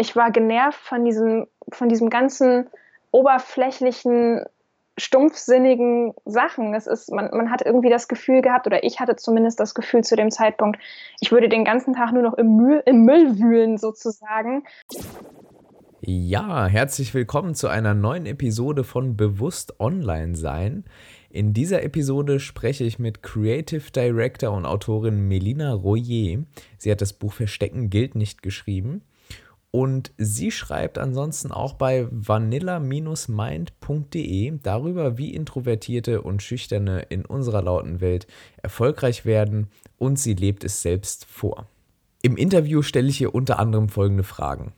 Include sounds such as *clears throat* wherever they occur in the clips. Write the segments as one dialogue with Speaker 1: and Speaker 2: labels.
Speaker 1: Ich war genervt von diesem, von diesem ganzen oberflächlichen, stumpfsinnigen Sachen. Es ist, man, man hat irgendwie das Gefühl gehabt, oder ich hatte zumindest das Gefühl zu dem Zeitpunkt, ich würde den ganzen Tag nur noch im Müll, im Müll wühlen, sozusagen.
Speaker 2: Ja, herzlich willkommen zu einer neuen Episode von Bewusst Online Sein. In dieser Episode spreche ich mit Creative Director und Autorin Melina Royer. Sie hat das Buch Verstecken gilt nicht geschrieben. Und sie schreibt ansonsten auch bei vanilla-mind.de darüber, wie Introvertierte und Schüchterne in unserer lauten Welt erfolgreich werden und sie lebt es selbst vor. Im Interview stelle ich ihr unter anderem folgende Fragen.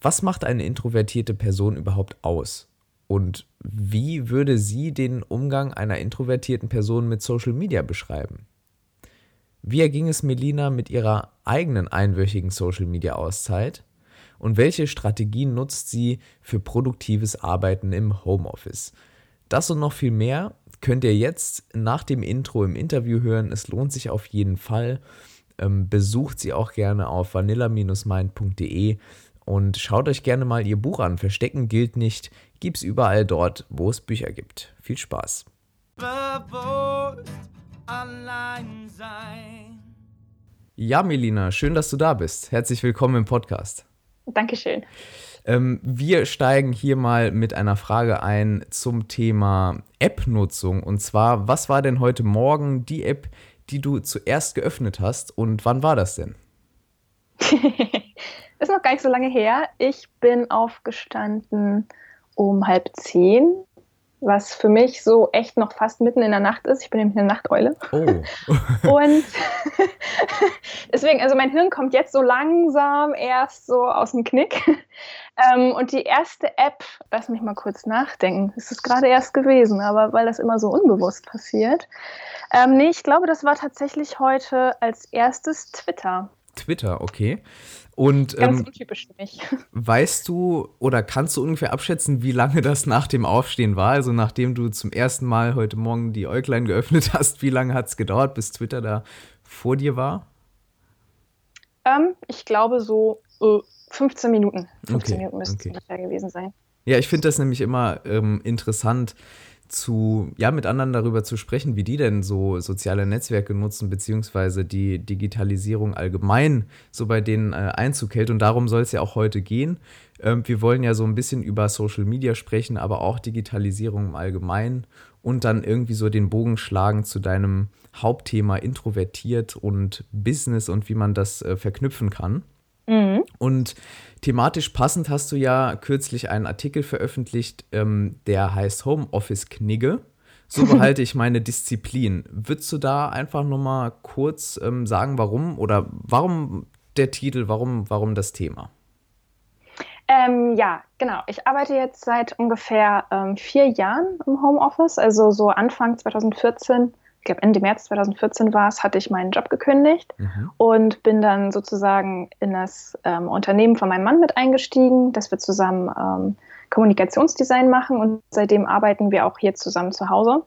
Speaker 2: Was macht eine introvertierte Person überhaupt aus? Und wie würde sie den Umgang einer introvertierten Person mit Social Media beschreiben? Wie erging es Melina mit ihrer eigenen einwöchigen Social Media Auszeit? Und welche Strategien nutzt sie für produktives Arbeiten im Homeoffice? Das und noch viel mehr könnt ihr jetzt nach dem Intro im Interview hören. Es lohnt sich auf jeden Fall. Ähm, besucht sie auch gerne auf vanilla-mind.de und schaut euch gerne mal ihr Buch an. Verstecken gilt nicht. Gibt's überall dort, wo es Bücher gibt. Viel Spaß. Ja, Melina, schön, dass du da bist. Herzlich willkommen im Podcast.
Speaker 1: Dankeschön.
Speaker 2: Ähm, wir steigen hier mal mit einer Frage ein zum Thema App-Nutzung. Und zwar, was war denn heute Morgen die App, die du zuerst geöffnet hast und wann war das denn? *laughs*
Speaker 1: ist noch gar nicht so lange her. Ich bin aufgestanden um halb zehn, was für mich so echt noch fast mitten in der Nacht ist. Ich bin nämlich eine Nachteule. Oh. *laughs* *laughs* und *laughs* deswegen, also mein Hirn kommt jetzt so langsam erst so aus dem Knick. Ähm, und die erste App, lass mich mal kurz nachdenken, es ist gerade erst gewesen, aber weil das immer so unbewusst passiert. Ähm, nee, ich glaube, das war tatsächlich heute als erstes Twitter.
Speaker 2: Twitter, okay. Und Ganz ähm, untypisch für mich. *laughs* Weißt du oder kannst du ungefähr abschätzen, wie lange das nach dem Aufstehen war? Also nachdem du zum ersten Mal heute Morgen die Äuglein geöffnet hast, wie lange hat es gedauert, bis Twitter da vor dir war?
Speaker 1: Ähm, ich glaube so äh, 15 Minuten. 15 okay, Minuten müsste okay. es ungefähr gewesen sein.
Speaker 2: Ja, ich finde das nämlich immer ähm, interessant, zu, ja, mit anderen darüber zu sprechen, wie die denn so soziale Netzwerke nutzen, beziehungsweise die Digitalisierung allgemein so bei denen äh, Einzug hält. Und darum soll es ja auch heute gehen. Ähm, wir wollen ja so ein bisschen über Social Media sprechen, aber auch Digitalisierung im Allgemeinen und dann irgendwie so den Bogen schlagen zu deinem Hauptthema introvertiert und Business und wie man das äh, verknüpfen kann. Mhm. Und thematisch passend hast du ja kürzlich einen Artikel veröffentlicht, ähm, der heißt Homeoffice Knigge. So *laughs* behalte ich meine Disziplin. Würdest du da einfach nur mal kurz ähm, sagen, warum oder warum der Titel, warum, warum das Thema?
Speaker 1: Ähm, ja, genau. Ich arbeite jetzt seit ungefähr ähm, vier Jahren im Homeoffice, also so Anfang 2014 ich glaube Ende März 2014 war es, hatte ich meinen Job gekündigt mhm. und bin dann sozusagen in das ähm, Unternehmen von meinem Mann mit eingestiegen, dass wir zusammen ähm, Kommunikationsdesign machen und seitdem arbeiten wir auch hier zusammen zu Hause.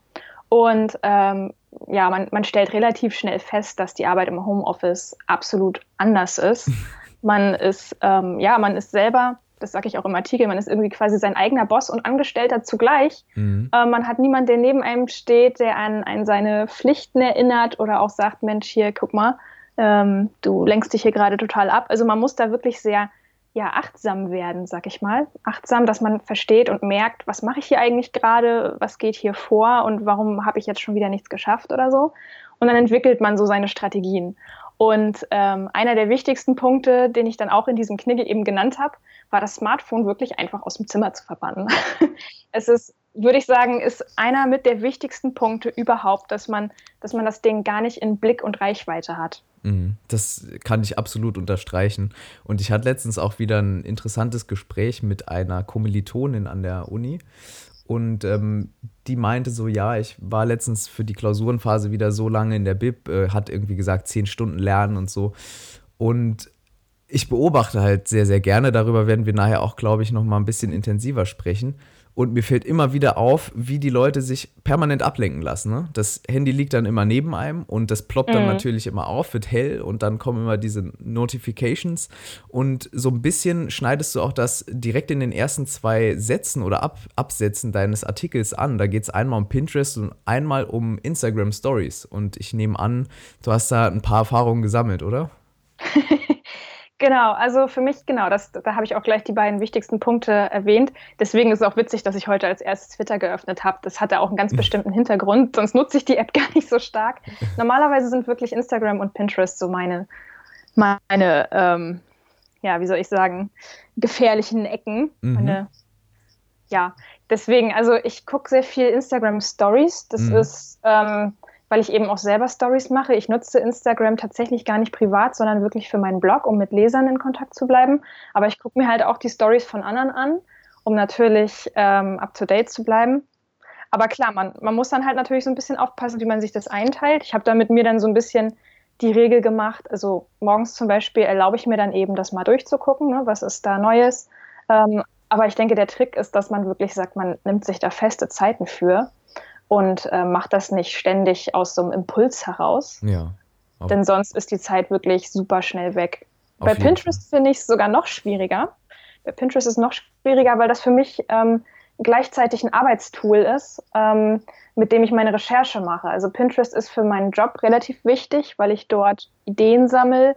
Speaker 1: Und ähm, ja, man, man stellt relativ schnell fest, dass die Arbeit im Homeoffice absolut anders ist. *laughs* Man ist, ähm, ja, man ist selber das sage ich auch im Artikel, man ist irgendwie quasi sein eigener Boss und Angestellter zugleich. Mhm. Äh, man hat niemanden, der neben einem steht, der an, an seine Pflichten erinnert oder auch sagt, Mensch, hier, guck mal, ähm, du lenkst dich hier gerade total ab. Also man muss da wirklich sehr ja, achtsam werden, sag ich mal. Achtsam, dass man versteht und merkt, was mache ich hier eigentlich gerade, was geht hier vor und warum habe ich jetzt schon wieder nichts geschafft oder so. Und dann entwickelt man so seine Strategien. Und ähm, einer der wichtigsten Punkte, den ich dann auch in diesem Knigge eben genannt habe, war das Smartphone wirklich einfach aus dem Zimmer zu verbannen. *laughs* es ist, würde ich sagen, ist einer mit der wichtigsten Punkte überhaupt, dass man, dass man das Ding gar nicht in Blick und Reichweite hat.
Speaker 2: Mhm. Das kann ich absolut unterstreichen. Und ich hatte letztens auch wieder ein interessantes Gespräch mit einer Kommilitonin an der Uni. Und ähm, die meinte so, ja, ich war letztens für die Klausurenphase wieder so lange in der Bib, äh, hat irgendwie gesagt, zehn Stunden lernen und so. Und ich beobachte halt sehr, sehr gerne. Darüber werden wir nachher auch, glaube ich, noch mal ein bisschen intensiver sprechen. Und mir fällt immer wieder auf, wie die Leute sich permanent ablenken lassen. Ne? Das Handy liegt dann immer neben einem und das ploppt dann mhm. natürlich immer auf, wird hell und dann kommen immer diese Notifications. Und so ein bisschen schneidest du auch das direkt in den ersten zwei Sätzen oder Ab Absätzen deines Artikels an. Da geht es einmal um Pinterest und einmal um Instagram Stories. Und ich nehme an, du hast da ein paar Erfahrungen gesammelt, oder? *laughs*
Speaker 1: Genau, also für mich, genau, das, da habe ich auch gleich die beiden wichtigsten Punkte erwähnt. Deswegen ist es auch witzig, dass ich heute als erstes Twitter geöffnet habe. Das hatte auch einen ganz bestimmten Hintergrund, sonst nutze ich die App *laughs* gar nicht so stark. *laughs* Normalerweise sind wirklich Instagram und Pinterest so meine, meine ähm, ja, wie soll ich sagen, gefährlichen Ecken. Mhm. Meine, ja, deswegen, also ich gucke sehr viel Instagram Stories. Das mhm. ist ähm, weil ich eben auch selber Stories mache. Ich nutze Instagram tatsächlich gar nicht privat, sondern wirklich für meinen Blog, um mit Lesern in Kontakt zu bleiben. Aber ich gucke mir halt auch die Stories von anderen an, um natürlich ähm, up-to-date zu bleiben. Aber klar, man, man muss dann halt natürlich so ein bisschen aufpassen, wie man sich das einteilt. Ich habe da mit mir dann so ein bisschen die Regel gemacht. Also morgens zum Beispiel erlaube ich mir dann eben, das mal durchzugucken, ne? was ist da Neues. Ähm, aber ich denke, der Trick ist, dass man wirklich sagt, man nimmt sich da feste Zeiten für und äh, macht das nicht ständig aus so einem Impuls heraus.
Speaker 2: Ja.
Speaker 1: Denn sonst ist die Zeit wirklich super schnell weg. Bei Pinterest finde ich es sogar noch schwieriger. Bei Pinterest ist es noch schwieriger, weil das für mich ähm, gleichzeitig ein Arbeitstool ist, ähm, mit dem ich meine Recherche mache. Also Pinterest ist für meinen Job relativ wichtig, weil ich dort Ideen sammle,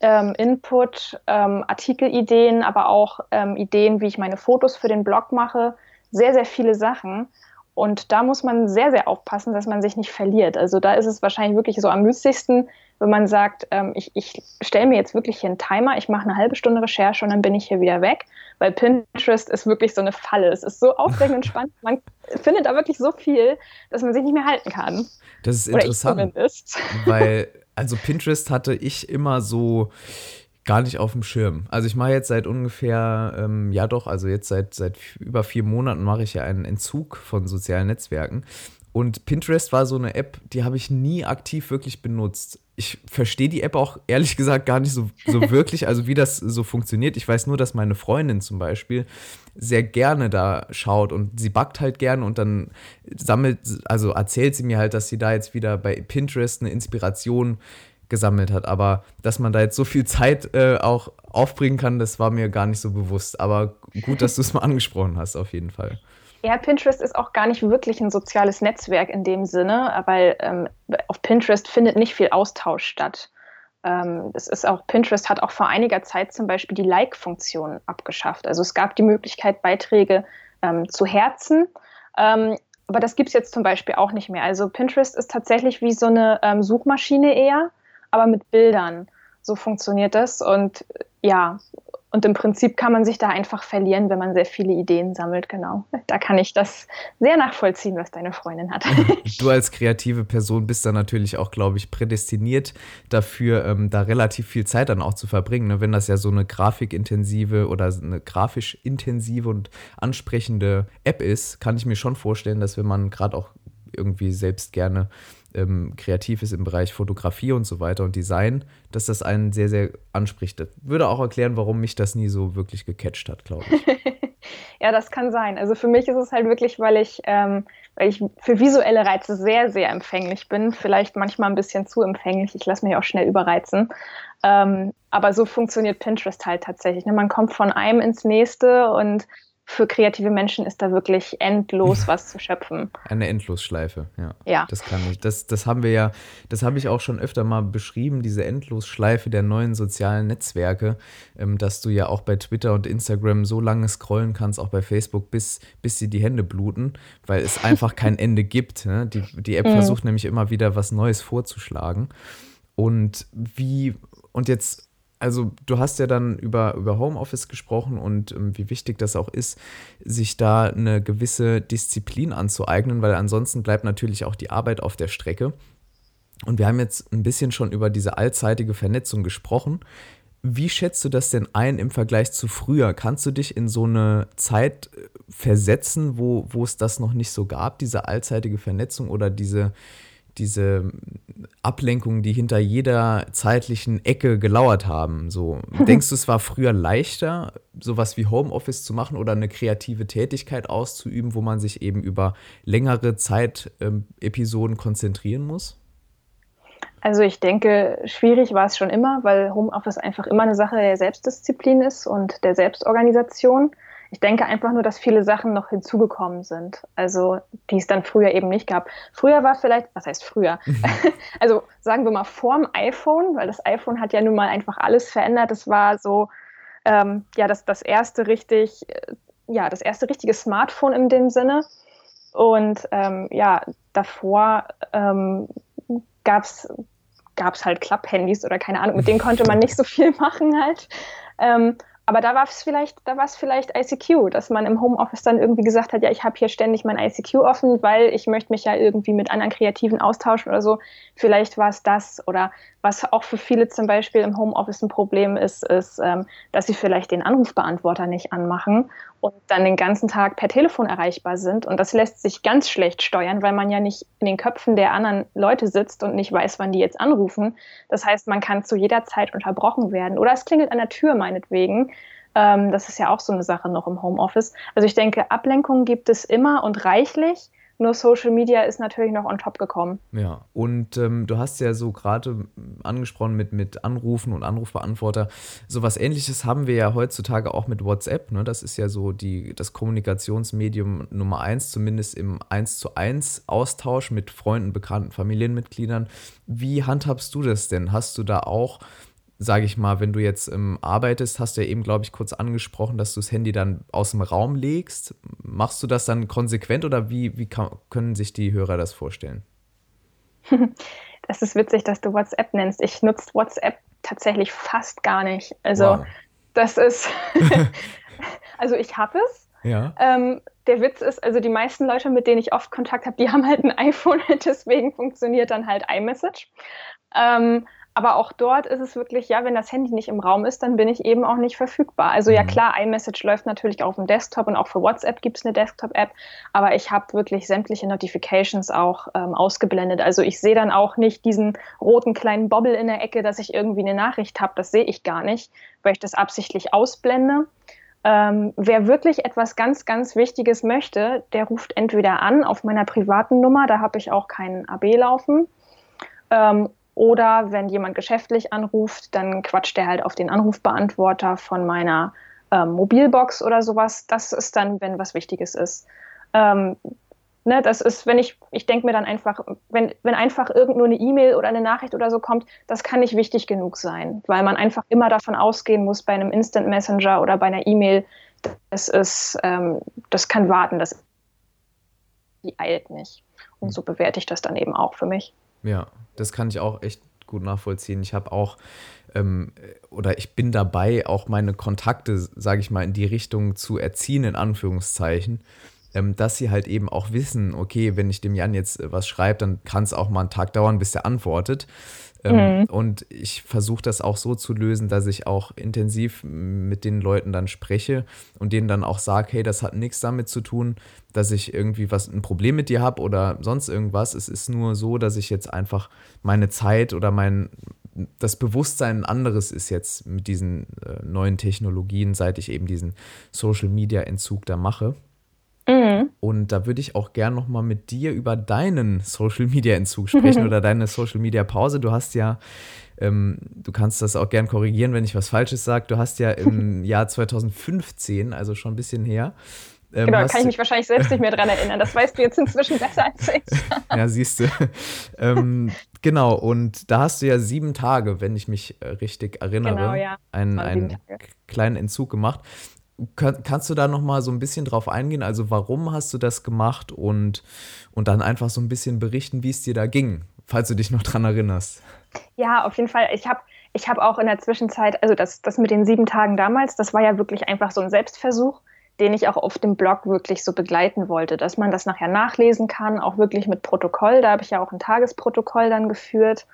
Speaker 1: ähm, Input, ähm, Artikelideen, aber auch ähm, Ideen, wie ich meine Fotos für den Blog mache. Sehr, sehr viele Sachen. Und da muss man sehr, sehr aufpassen, dass man sich nicht verliert. Also da ist es wahrscheinlich wirklich so am müßigsten, wenn man sagt, ähm, ich, ich stelle mir jetzt wirklich hier einen Timer, ich mache eine halbe Stunde Recherche und dann bin ich hier wieder weg. Weil Pinterest ist wirklich so eine Falle. Es ist so aufregend und spannend. Man findet da wirklich so viel, dass man sich nicht mehr halten kann.
Speaker 2: Das ist interessant. Weil, also Pinterest hatte ich immer so gar nicht auf dem Schirm. Also ich mache jetzt seit ungefähr, ähm, ja doch, also jetzt seit, seit über vier Monaten mache ich ja einen Entzug von sozialen Netzwerken. Und Pinterest war so eine App, die habe ich nie aktiv wirklich benutzt. Ich verstehe die App auch ehrlich *laughs* gesagt gar nicht so, so wirklich, also wie das so funktioniert. Ich weiß nur, dass meine Freundin zum Beispiel sehr gerne da schaut und sie backt halt gerne und dann sammelt, also erzählt sie mir halt, dass sie da jetzt wieder bei Pinterest eine Inspiration gesammelt hat. Aber dass man da jetzt so viel Zeit äh, auch aufbringen kann, das war mir gar nicht so bewusst. Aber gut, dass du es mal *laughs* angesprochen hast, auf jeden Fall.
Speaker 1: Ja, Pinterest ist auch gar nicht wirklich ein soziales Netzwerk in dem Sinne, weil ähm, auf Pinterest findet nicht viel Austausch statt. Ähm, es ist auch, Pinterest hat auch vor einiger Zeit zum Beispiel die Like-Funktion abgeschafft. Also es gab die Möglichkeit, Beiträge ähm, zu herzen. Ähm, aber das gibt es jetzt zum Beispiel auch nicht mehr. Also Pinterest ist tatsächlich wie so eine ähm, Suchmaschine eher aber mit Bildern. So funktioniert das. Und ja, und im Prinzip kann man sich da einfach verlieren, wenn man sehr viele Ideen sammelt, genau. Da kann ich das sehr nachvollziehen, was deine Freundin hat. *laughs*
Speaker 2: Du als kreative Person bist da natürlich auch, glaube ich, prädestiniert dafür, ähm, da relativ viel Zeit dann auch zu verbringen. Ne? Wenn das ja so eine grafikintensive oder eine grafisch intensive und ansprechende App ist, kann ich mir schon vorstellen, dass wenn man gerade auch irgendwie selbst gerne ähm, kreativ ist im Bereich Fotografie und so weiter und Design, dass das einen sehr, sehr anspricht. Das würde auch erklären, warum mich das nie so wirklich gecatcht hat, glaube ich. *laughs*
Speaker 1: ja, das kann sein. Also für mich ist es halt wirklich, weil ich, ähm, weil ich für visuelle Reize sehr, sehr empfänglich bin. Vielleicht manchmal ein bisschen zu empfänglich. Ich lasse mich auch schnell überreizen. Ähm, aber so funktioniert Pinterest halt tatsächlich. Ne? Man kommt von einem ins nächste und für kreative Menschen ist da wirklich endlos was zu schöpfen.
Speaker 2: Eine Endlosschleife, ja.
Speaker 1: Ja.
Speaker 2: Das kann ich. Das, das haben wir ja, das habe ich auch schon öfter mal beschrieben, diese Endlosschleife der neuen sozialen Netzwerke, ähm, dass du ja auch bei Twitter und Instagram so lange scrollen kannst, auch bei Facebook, bis, bis dir die Hände bluten, weil es *laughs* einfach kein Ende gibt. Ne? Die, die App mhm. versucht nämlich immer wieder was Neues vorzuschlagen. Und wie, und jetzt also du hast ja dann über, über Homeoffice gesprochen und ähm, wie wichtig das auch ist, sich da eine gewisse Disziplin anzueignen, weil ansonsten bleibt natürlich auch die Arbeit auf der Strecke. Und wir haben jetzt ein bisschen schon über diese allzeitige Vernetzung gesprochen. Wie schätzt du das denn ein im Vergleich zu früher? Kannst du dich in so eine Zeit äh, versetzen, wo, wo es das noch nicht so gab, diese allzeitige Vernetzung oder diese, diese Ablenkungen, die hinter jeder zeitlichen Ecke gelauert haben. So, *laughs* denkst du, es war früher leichter, sowas wie Homeoffice zu machen oder eine kreative Tätigkeit auszuüben, wo man sich eben über längere Zeitepisoden ähm, konzentrieren muss?
Speaker 1: Also ich denke, schwierig war es schon immer, weil Homeoffice einfach immer eine Sache der Selbstdisziplin ist und der Selbstorganisation. Ich denke einfach nur, dass viele Sachen noch hinzugekommen sind, also die es dann früher eben nicht gab. Früher war vielleicht, was heißt früher? *laughs* also sagen wir mal vorm iPhone, weil das iPhone hat ja nun mal einfach alles verändert. Das war so, ähm, ja, das, das erste richtig, ja, das erste richtige Smartphone in dem Sinne. Und ähm, ja, davor ähm, gab es halt Klapphandys oder keine Ahnung, mit denen konnte man nicht so viel *laughs* machen halt. Ähm, aber da war es vielleicht, da war es vielleicht ICQ, dass man im Homeoffice dann irgendwie gesagt hat, ja, ich habe hier ständig mein ICQ offen, weil ich möchte mich ja irgendwie mit anderen Kreativen austauschen oder so. Vielleicht war es das oder was auch für viele zum Beispiel im Homeoffice ein Problem ist, ist, ähm, dass sie vielleicht den Anrufbeantworter nicht anmachen und dann den ganzen Tag per Telefon erreichbar sind. Und das lässt sich ganz schlecht steuern, weil man ja nicht in den Köpfen der anderen Leute sitzt und nicht weiß, wann die jetzt anrufen. Das heißt, man kann zu jeder Zeit unterbrochen werden. Oder es klingelt an der Tür meinetwegen. Ähm, das ist ja auch so eine Sache noch im Homeoffice. Also ich denke, Ablenkungen gibt es immer und reichlich. Nur Social Media ist natürlich noch on top gekommen.
Speaker 2: Ja, und ähm, du hast ja so gerade angesprochen mit, mit Anrufen und Anrufbeantworter. So was ähnliches haben wir ja heutzutage auch mit WhatsApp. Ne? Das ist ja so die, das Kommunikationsmedium Nummer eins, zumindest im 1 zu 1 Austausch mit Freunden, Bekannten, Familienmitgliedern. Wie handhabst du das denn? Hast du da auch sage ich mal, wenn du jetzt ähm, arbeitest, hast du ja eben, glaube ich, kurz angesprochen, dass du das Handy dann aus dem Raum legst. Machst du das dann konsequent oder wie, wie kann, können sich die Hörer das vorstellen? *laughs*
Speaker 1: Das ist witzig, dass du WhatsApp nennst. Ich nutze WhatsApp tatsächlich fast gar nicht. Also wow. das ist, *laughs* *laughs* also ich habe es. Ja. Ähm, der Witz ist, also die meisten Leute, mit denen ich oft Kontakt habe, die haben halt ein iPhone, deswegen funktioniert dann halt iMessage. Ähm, aber auch dort ist es wirklich, ja, wenn das Handy nicht im Raum ist, dann bin ich eben auch nicht verfügbar. Also mhm. ja klar, iMessage läuft natürlich auf dem Desktop und auch für WhatsApp gibt es eine Desktop-App, aber ich habe wirklich sämtliche Notifications auch ähm, ausgeblendet. Also ich sehe dann auch nicht diesen roten kleinen Bobble in der Ecke, dass ich irgendwie eine Nachricht habe. Das sehe ich gar nicht, weil ich das absichtlich ausblende. Ähm, wer wirklich etwas ganz, ganz Wichtiges möchte, der ruft entweder an auf meiner privaten Nummer, da habe ich auch keinen AB laufen. Ähm, oder wenn jemand geschäftlich anruft, dann quatscht er halt auf den Anrufbeantworter von meiner ähm, Mobilbox oder sowas. Das ist dann, wenn was Wichtiges ist. Ähm, ne, das ist, wenn ich, ich denke mir dann einfach, wenn, wenn einfach irgend nur eine E-Mail oder eine Nachricht oder so kommt, das kann nicht wichtig genug sein, weil man einfach immer davon ausgehen muss, bei einem Instant Messenger oder bei einer E-Mail, das ist, ähm, das kann warten, das die eilt nicht. Und so bewerte ich das dann eben auch für mich.
Speaker 2: Ja, das kann ich auch echt gut nachvollziehen. Ich habe auch ähm, oder ich bin dabei, auch meine Kontakte, sage ich mal, in die Richtung zu erziehen, in Anführungszeichen, ähm, dass sie halt eben auch wissen, okay, wenn ich dem Jan jetzt was schreibe, dann kann es auch mal einen Tag dauern, bis er antwortet. Ähm, mhm. Und ich versuche das auch so zu lösen, dass ich auch intensiv mit den Leuten dann spreche und denen dann auch sage, hey, das hat nichts damit zu tun, dass ich irgendwie was ein Problem mit dir habe oder sonst irgendwas. Es ist nur so, dass ich jetzt einfach meine Zeit oder mein das Bewusstsein ein anderes ist jetzt mit diesen äh, neuen Technologien, seit ich eben diesen Social Media Entzug da mache. Mhm. Und da würde ich auch gern nochmal mit dir über deinen Social Media Entzug sprechen *laughs* oder deine Social Media Pause. Du hast ja, ähm, du kannst das auch gern korrigieren, wenn ich was Falsches sage. Du hast ja im *laughs* Jahr 2015, also schon ein bisschen her,
Speaker 1: ähm, genau, kann ich mich wahrscheinlich selbst nicht mehr dran erinnern. Das weißt du jetzt inzwischen besser als ich. *laughs*
Speaker 2: ja, siehst du. ähm, genau, und da hast du ja sieben Tage, wenn ich mich äh, richtig erinnere, genau, ja. einen, einen kleinen Entzug gemacht. Kann, kannst du da noch mal so ein bisschen drauf eingehen? Also warum hast du das gemacht und, und dann einfach so ein bisschen berichten, wie es dir da ging, falls du dich noch dran erinnerst?
Speaker 1: Ja, auf jeden Fall. Ich habe ich hab auch in der Zwischenzeit, also das, das mit den sieben Tagen damals, das war ja wirklich einfach so ein Selbstversuch, den ich auch auf dem Blog wirklich so begleiten wollte, dass man das nachher nachlesen kann, auch wirklich mit Protokoll. Da habe ich ja auch ein Tagesprotokoll dann geführt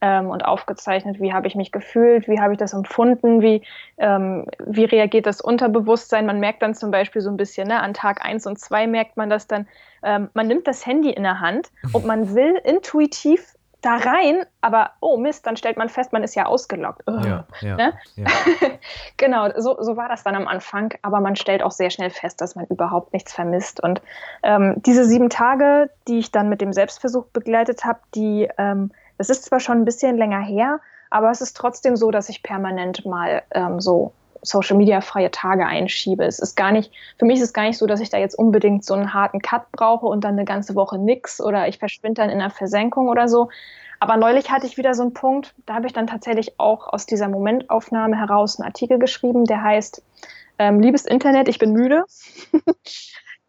Speaker 1: ähm, und aufgezeichnet, wie habe ich mich gefühlt, wie habe ich das empfunden, wie, ähm, wie reagiert das Unterbewusstsein. Man merkt dann zum Beispiel so ein bisschen, ne, an Tag 1 und 2 merkt man das dann, ähm, man nimmt das Handy in der Hand und man will intuitiv da rein, aber oh Mist, dann stellt man fest, man ist ja ausgelockt. Ja, ja, ne? ja. *laughs* genau, so, so war das dann am Anfang, aber man stellt auch sehr schnell fest, dass man überhaupt nichts vermisst. Und ähm, diese sieben Tage, die ich dann mit dem Selbstversuch begleitet habe, die, ähm, das ist zwar schon ein bisschen länger her, aber es ist trotzdem so, dass ich permanent mal ähm, so Social Media freie Tage einschiebe. Es ist gar nicht, für mich ist es gar nicht so, dass ich da jetzt unbedingt so einen harten Cut brauche und dann eine ganze Woche nix oder ich verschwinde dann in einer Versenkung oder so. Aber neulich hatte ich wieder so einen Punkt, da habe ich dann tatsächlich auch aus dieser Momentaufnahme heraus einen Artikel geschrieben, der heißt ähm, Liebes Internet, ich bin müde. *laughs*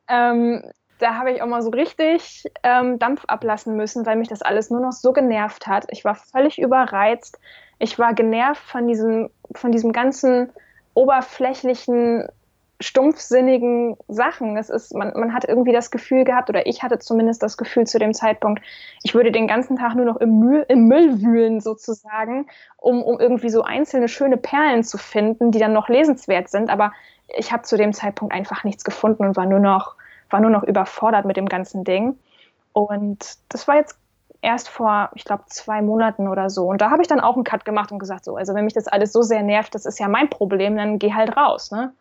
Speaker 1: ähm, da habe ich auch mal so richtig ähm, Dampf ablassen müssen, weil mich das alles nur noch so genervt hat. Ich war völlig überreizt. Ich war genervt von diesem, von diesem ganzen oberflächlichen, stumpfsinnigen Sachen. Es ist, man, man hat irgendwie das Gefühl gehabt, oder ich hatte zumindest das Gefühl zu dem Zeitpunkt, ich würde den ganzen Tag nur noch im Müll, im Müll wühlen sozusagen, um, um irgendwie so einzelne schöne Perlen zu finden, die dann noch lesenswert sind. Aber ich habe zu dem Zeitpunkt einfach nichts gefunden und war nur noch, war nur noch überfordert mit dem ganzen Ding. Und das war jetzt erst vor, ich glaube, zwei Monaten oder so. Und da habe ich dann auch einen Cut gemacht und gesagt, so, also wenn mich das alles so sehr nervt, das ist ja mein Problem, dann geh halt raus, ne?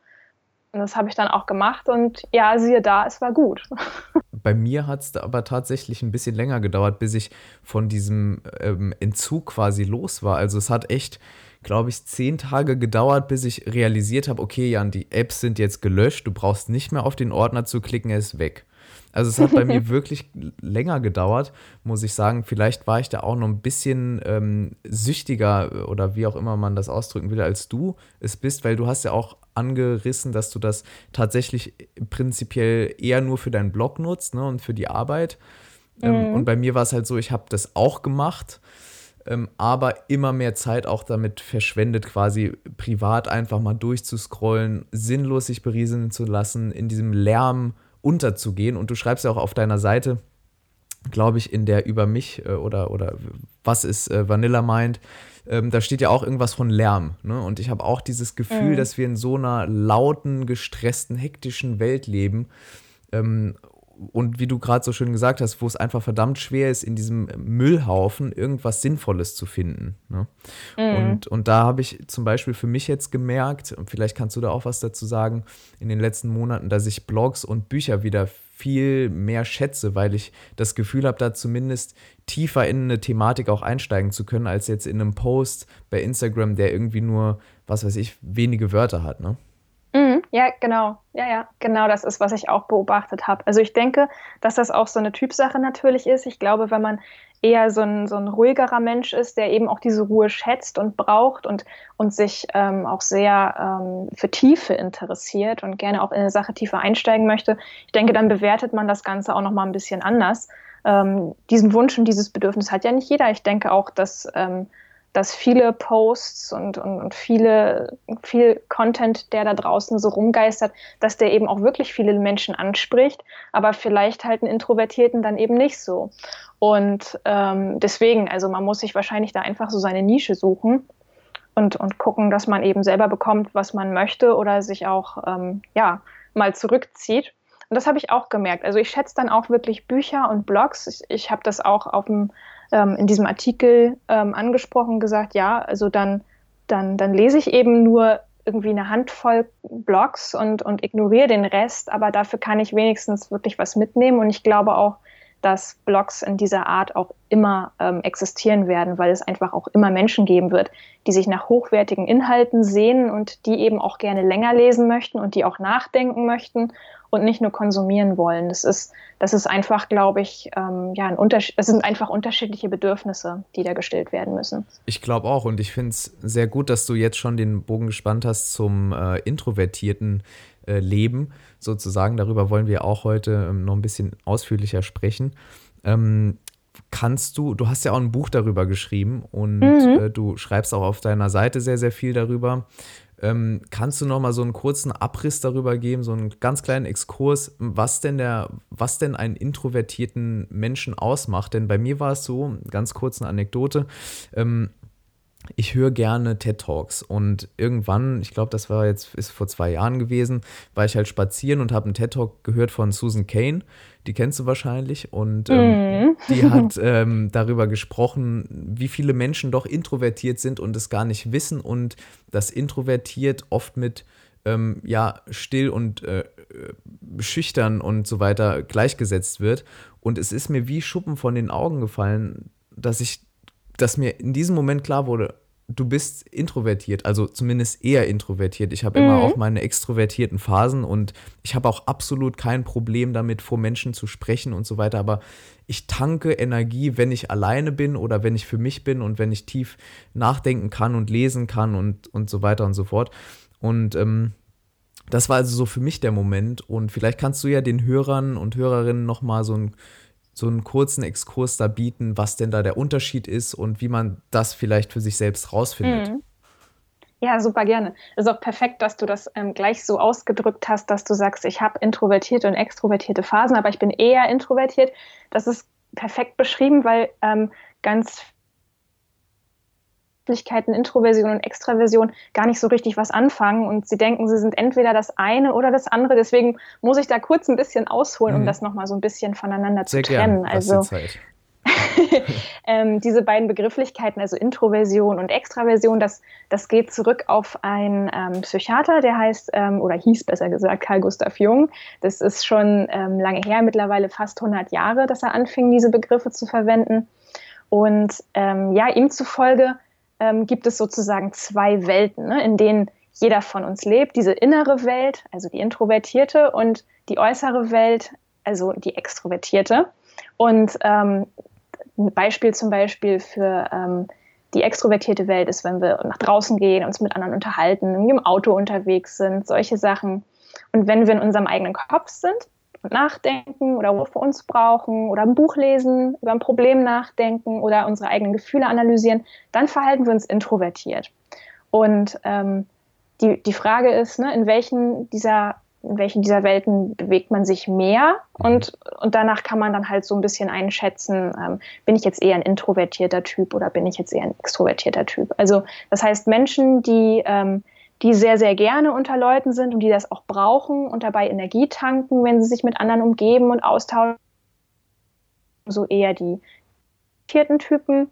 Speaker 1: Und das habe ich dann auch gemacht und ja, siehe da, es war gut. *laughs*
Speaker 2: Bei mir hat es aber tatsächlich ein bisschen länger gedauert, bis ich von diesem ähm, Entzug quasi los war. Also es hat echt, glaube ich, zehn Tage gedauert, bis ich realisiert habe, okay, Jan, die Apps sind jetzt gelöscht, du brauchst nicht mehr auf den Ordner zu klicken, er ist weg. Also es hat bei mir *laughs* wirklich länger gedauert, muss ich sagen. Vielleicht war ich da auch noch ein bisschen ähm, süchtiger oder wie auch immer man das ausdrücken will, als du es bist, weil du hast ja auch angerissen, dass du das tatsächlich prinzipiell eher nur für deinen Blog nutzt ne, und für die Arbeit. Mhm. Ähm, und bei mir war es halt so, ich habe das auch gemacht, aber immer mehr Zeit auch damit verschwendet, quasi privat einfach mal durchzuscrollen, sinnlos sich berieseln zu lassen, in diesem Lärm unterzugehen. Und du schreibst ja auch auf deiner Seite, glaube ich, in der über mich äh, oder, oder was ist äh, Vanilla meint, ähm, da steht ja auch irgendwas von Lärm. Ne? Und ich habe auch dieses Gefühl, mhm. dass wir in so einer lauten, gestressten, hektischen Welt leben. Ähm, und wie du gerade so schön gesagt hast, wo es einfach verdammt schwer ist, in diesem Müllhaufen irgendwas Sinnvolles zu finden. Ne? Mhm. Und, und da habe ich zum Beispiel für mich jetzt gemerkt, und vielleicht kannst du da auch was dazu sagen, in den letzten Monaten, dass ich Blogs und Bücher wieder viel mehr schätze, weil ich das Gefühl habe, da zumindest tiefer in eine Thematik auch einsteigen zu können, als jetzt in einem Post bei Instagram, der irgendwie nur, was weiß ich, wenige Wörter hat. Ne?
Speaker 1: Ja, genau. Ja, ja, genau das ist, was ich auch beobachtet habe. Also ich denke, dass das auch so eine Typsache natürlich ist. Ich glaube, wenn man eher so ein, so ein ruhigerer Mensch ist, der eben auch diese Ruhe schätzt und braucht und, und sich ähm, auch sehr ähm, für Tiefe interessiert und gerne auch in eine Sache tiefer einsteigen möchte, ich denke, dann bewertet man das Ganze auch nochmal ein bisschen anders. Ähm, diesen Wunsch und dieses Bedürfnis hat ja nicht jeder. Ich denke auch, dass ähm, dass viele Posts und, und, und viele, viel Content, der da draußen so rumgeistert, dass der eben auch wirklich viele Menschen anspricht, aber vielleicht halt einen Introvertierten dann eben nicht so. Und ähm, deswegen, also man muss sich wahrscheinlich da einfach so seine Nische suchen und, und gucken, dass man eben selber bekommt, was man möchte oder sich auch ähm, ja, mal zurückzieht. Und das habe ich auch gemerkt. Also ich schätze dann auch wirklich Bücher und Blogs. Ich, ich habe das auch auf dem ähm, in diesem Artikel ähm, angesprochen, gesagt, ja, also dann, dann, dann lese ich eben nur irgendwie eine Handvoll Blogs und, und ignoriere den Rest, aber dafür kann ich wenigstens wirklich was mitnehmen und ich glaube auch, dass Blogs in dieser Art auch immer ähm, existieren werden, weil es einfach auch immer Menschen geben wird, die sich nach hochwertigen Inhalten sehen und die eben auch gerne länger lesen möchten und die auch nachdenken möchten und nicht nur konsumieren wollen. Das ist, das ist einfach, glaube ich, ähm, ja, ein Unterschied, es sind einfach unterschiedliche Bedürfnisse, die da gestillt werden müssen.
Speaker 2: Ich glaube auch und ich finde es sehr gut, dass du jetzt schon den Bogen gespannt hast zum äh, introvertierten äh, Leben sozusagen. Darüber wollen wir auch heute ähm, noch ein bisschen ausführlicher sprechen. Ähm, kannst du, du hast ja auch ein Buch darüber geschrieben und mhm. äh, du schreibst auch auf deiner Seite sehr, sehr viel darüber. Ähm, kannst du noch mal so einen kurzen Abriss darüber geben, so einen ganz kleinen Exkurs, was denn der, was denn einen introvertierten Menschen ausmacht? Denn bei mir war es so, ganz kurz eine Anekdote. Ähm, ich höre gerne TED Talks und irgendwann, ich glaube, das war jetzt ist vor zwei Jahren gewesen, war ich halt spazieren und habe einen TED Talk gehört von Susan Kane. Die kennst du wahrscheinlich und ähm, mm. die hat ähm, darüber gesprochen, wie viele Menschen doch introvertiert sind und es gar nicht wissen und das introvertiert oft mit ähm, ja still und äh, schüchtern und so weiter gleichgesetzt wird. Und es ist mir wie Schuppen von den Augen gefallen, dass ich dass mir in diesem Moment klar wurde, du bist introvertiert, also zumindest eher introvertiert. Ich habe mhm. immer auch meine extrovertierten Phasen und ich habe auch absolut kein Problem damit, vor Menschen zu sprechen und so weiter. Aber ich tanke Energie, wenn ich alleine bin oder wenn ich für mich bin und wenn ich tief nachdenken kann und lesen kann und, und so weiter und so fort. Und ähm, das war also so für mich der Moment. Und vielleicht kannst du ja den Hörern und Hörerinnen nochmal so ein so einen kurzen Exkurs da bieten, was denn da der Unterschied ist und wie man das vielleicht für sich selbst rausfindet. Mhm.
Speaker 1: Ja, super gerne. Ist auch perfekt, dass du das ähm, gleich so ausgedrückt hast, dass du sagst, ich habe introvertierte und extrovertierte Phasen, aber ich bin eher introvertiert. Das ist perfekt beschrieben, weil ähm, ganz Möglichkeiten, Introversion und Extraversion gar nicht so richtig was anfangen und sie denken, sie sind entweder das eine oder das andere. Deswegen muss ich da kurz ein bisschen ausholen, mhm. um das nochmal so ein bisschen voneinander Sehr zu trennen. Gern. Also *laughs* ähm, diese beiden Begrifflichkeiten, also Introversion und Extraversion, das, das geht zurück auf einen ähm, Psychiater, der heißt, ähm, oder hieß besser gesagt, Carl Gustav Jung. Das ist schon ähm, lange her, mittlerweile fast 100 Jahre, dass er anfing, diese Begriffe zu verwenden. Und ähm, ja, ihm zufolge ähm, gibt es sozusagen zwei Welten, ne, in denen jeder von uns lebt. Diese innere Welt, also die introvertierte, und die äußere Welt, also die extrovertierte. Und ähm, ein Beispiel zum Beispiel für ähm, die extrovertierte Welt ist, wenn wir nach draußen gehen, uns mit anderen unterhalten, im Auto unterwegs sind, solche Sachen. Und wenn wir in unserem eigenen Kopf sind, nachdenken oder Ruhe für uns brauchen oder ein Buch lesen, über ein Problem nachdenken oder unsere eigenen Gefühle analysieren, dann verhalten wir uns introvertiert. Und ähm, die, die Frage ist, ne, in welchen dieser in welchen dieser Welten bewegt man sich mehr und, und danach kann man dann halt so ein bisschen einschätzen, ähm, bin ich jetzt eher ein introvertierter Typ oder bin ich jetzt eher ein extrovertierter Typ. Also das heißt, Menschen, die ähm, die sehr, sehr gerne unter Leuten sind und die das auch brauchen und dabei Energie tanken, wenn sie sich mit anderen umgeben und austauschen. So eher die vierten Typen.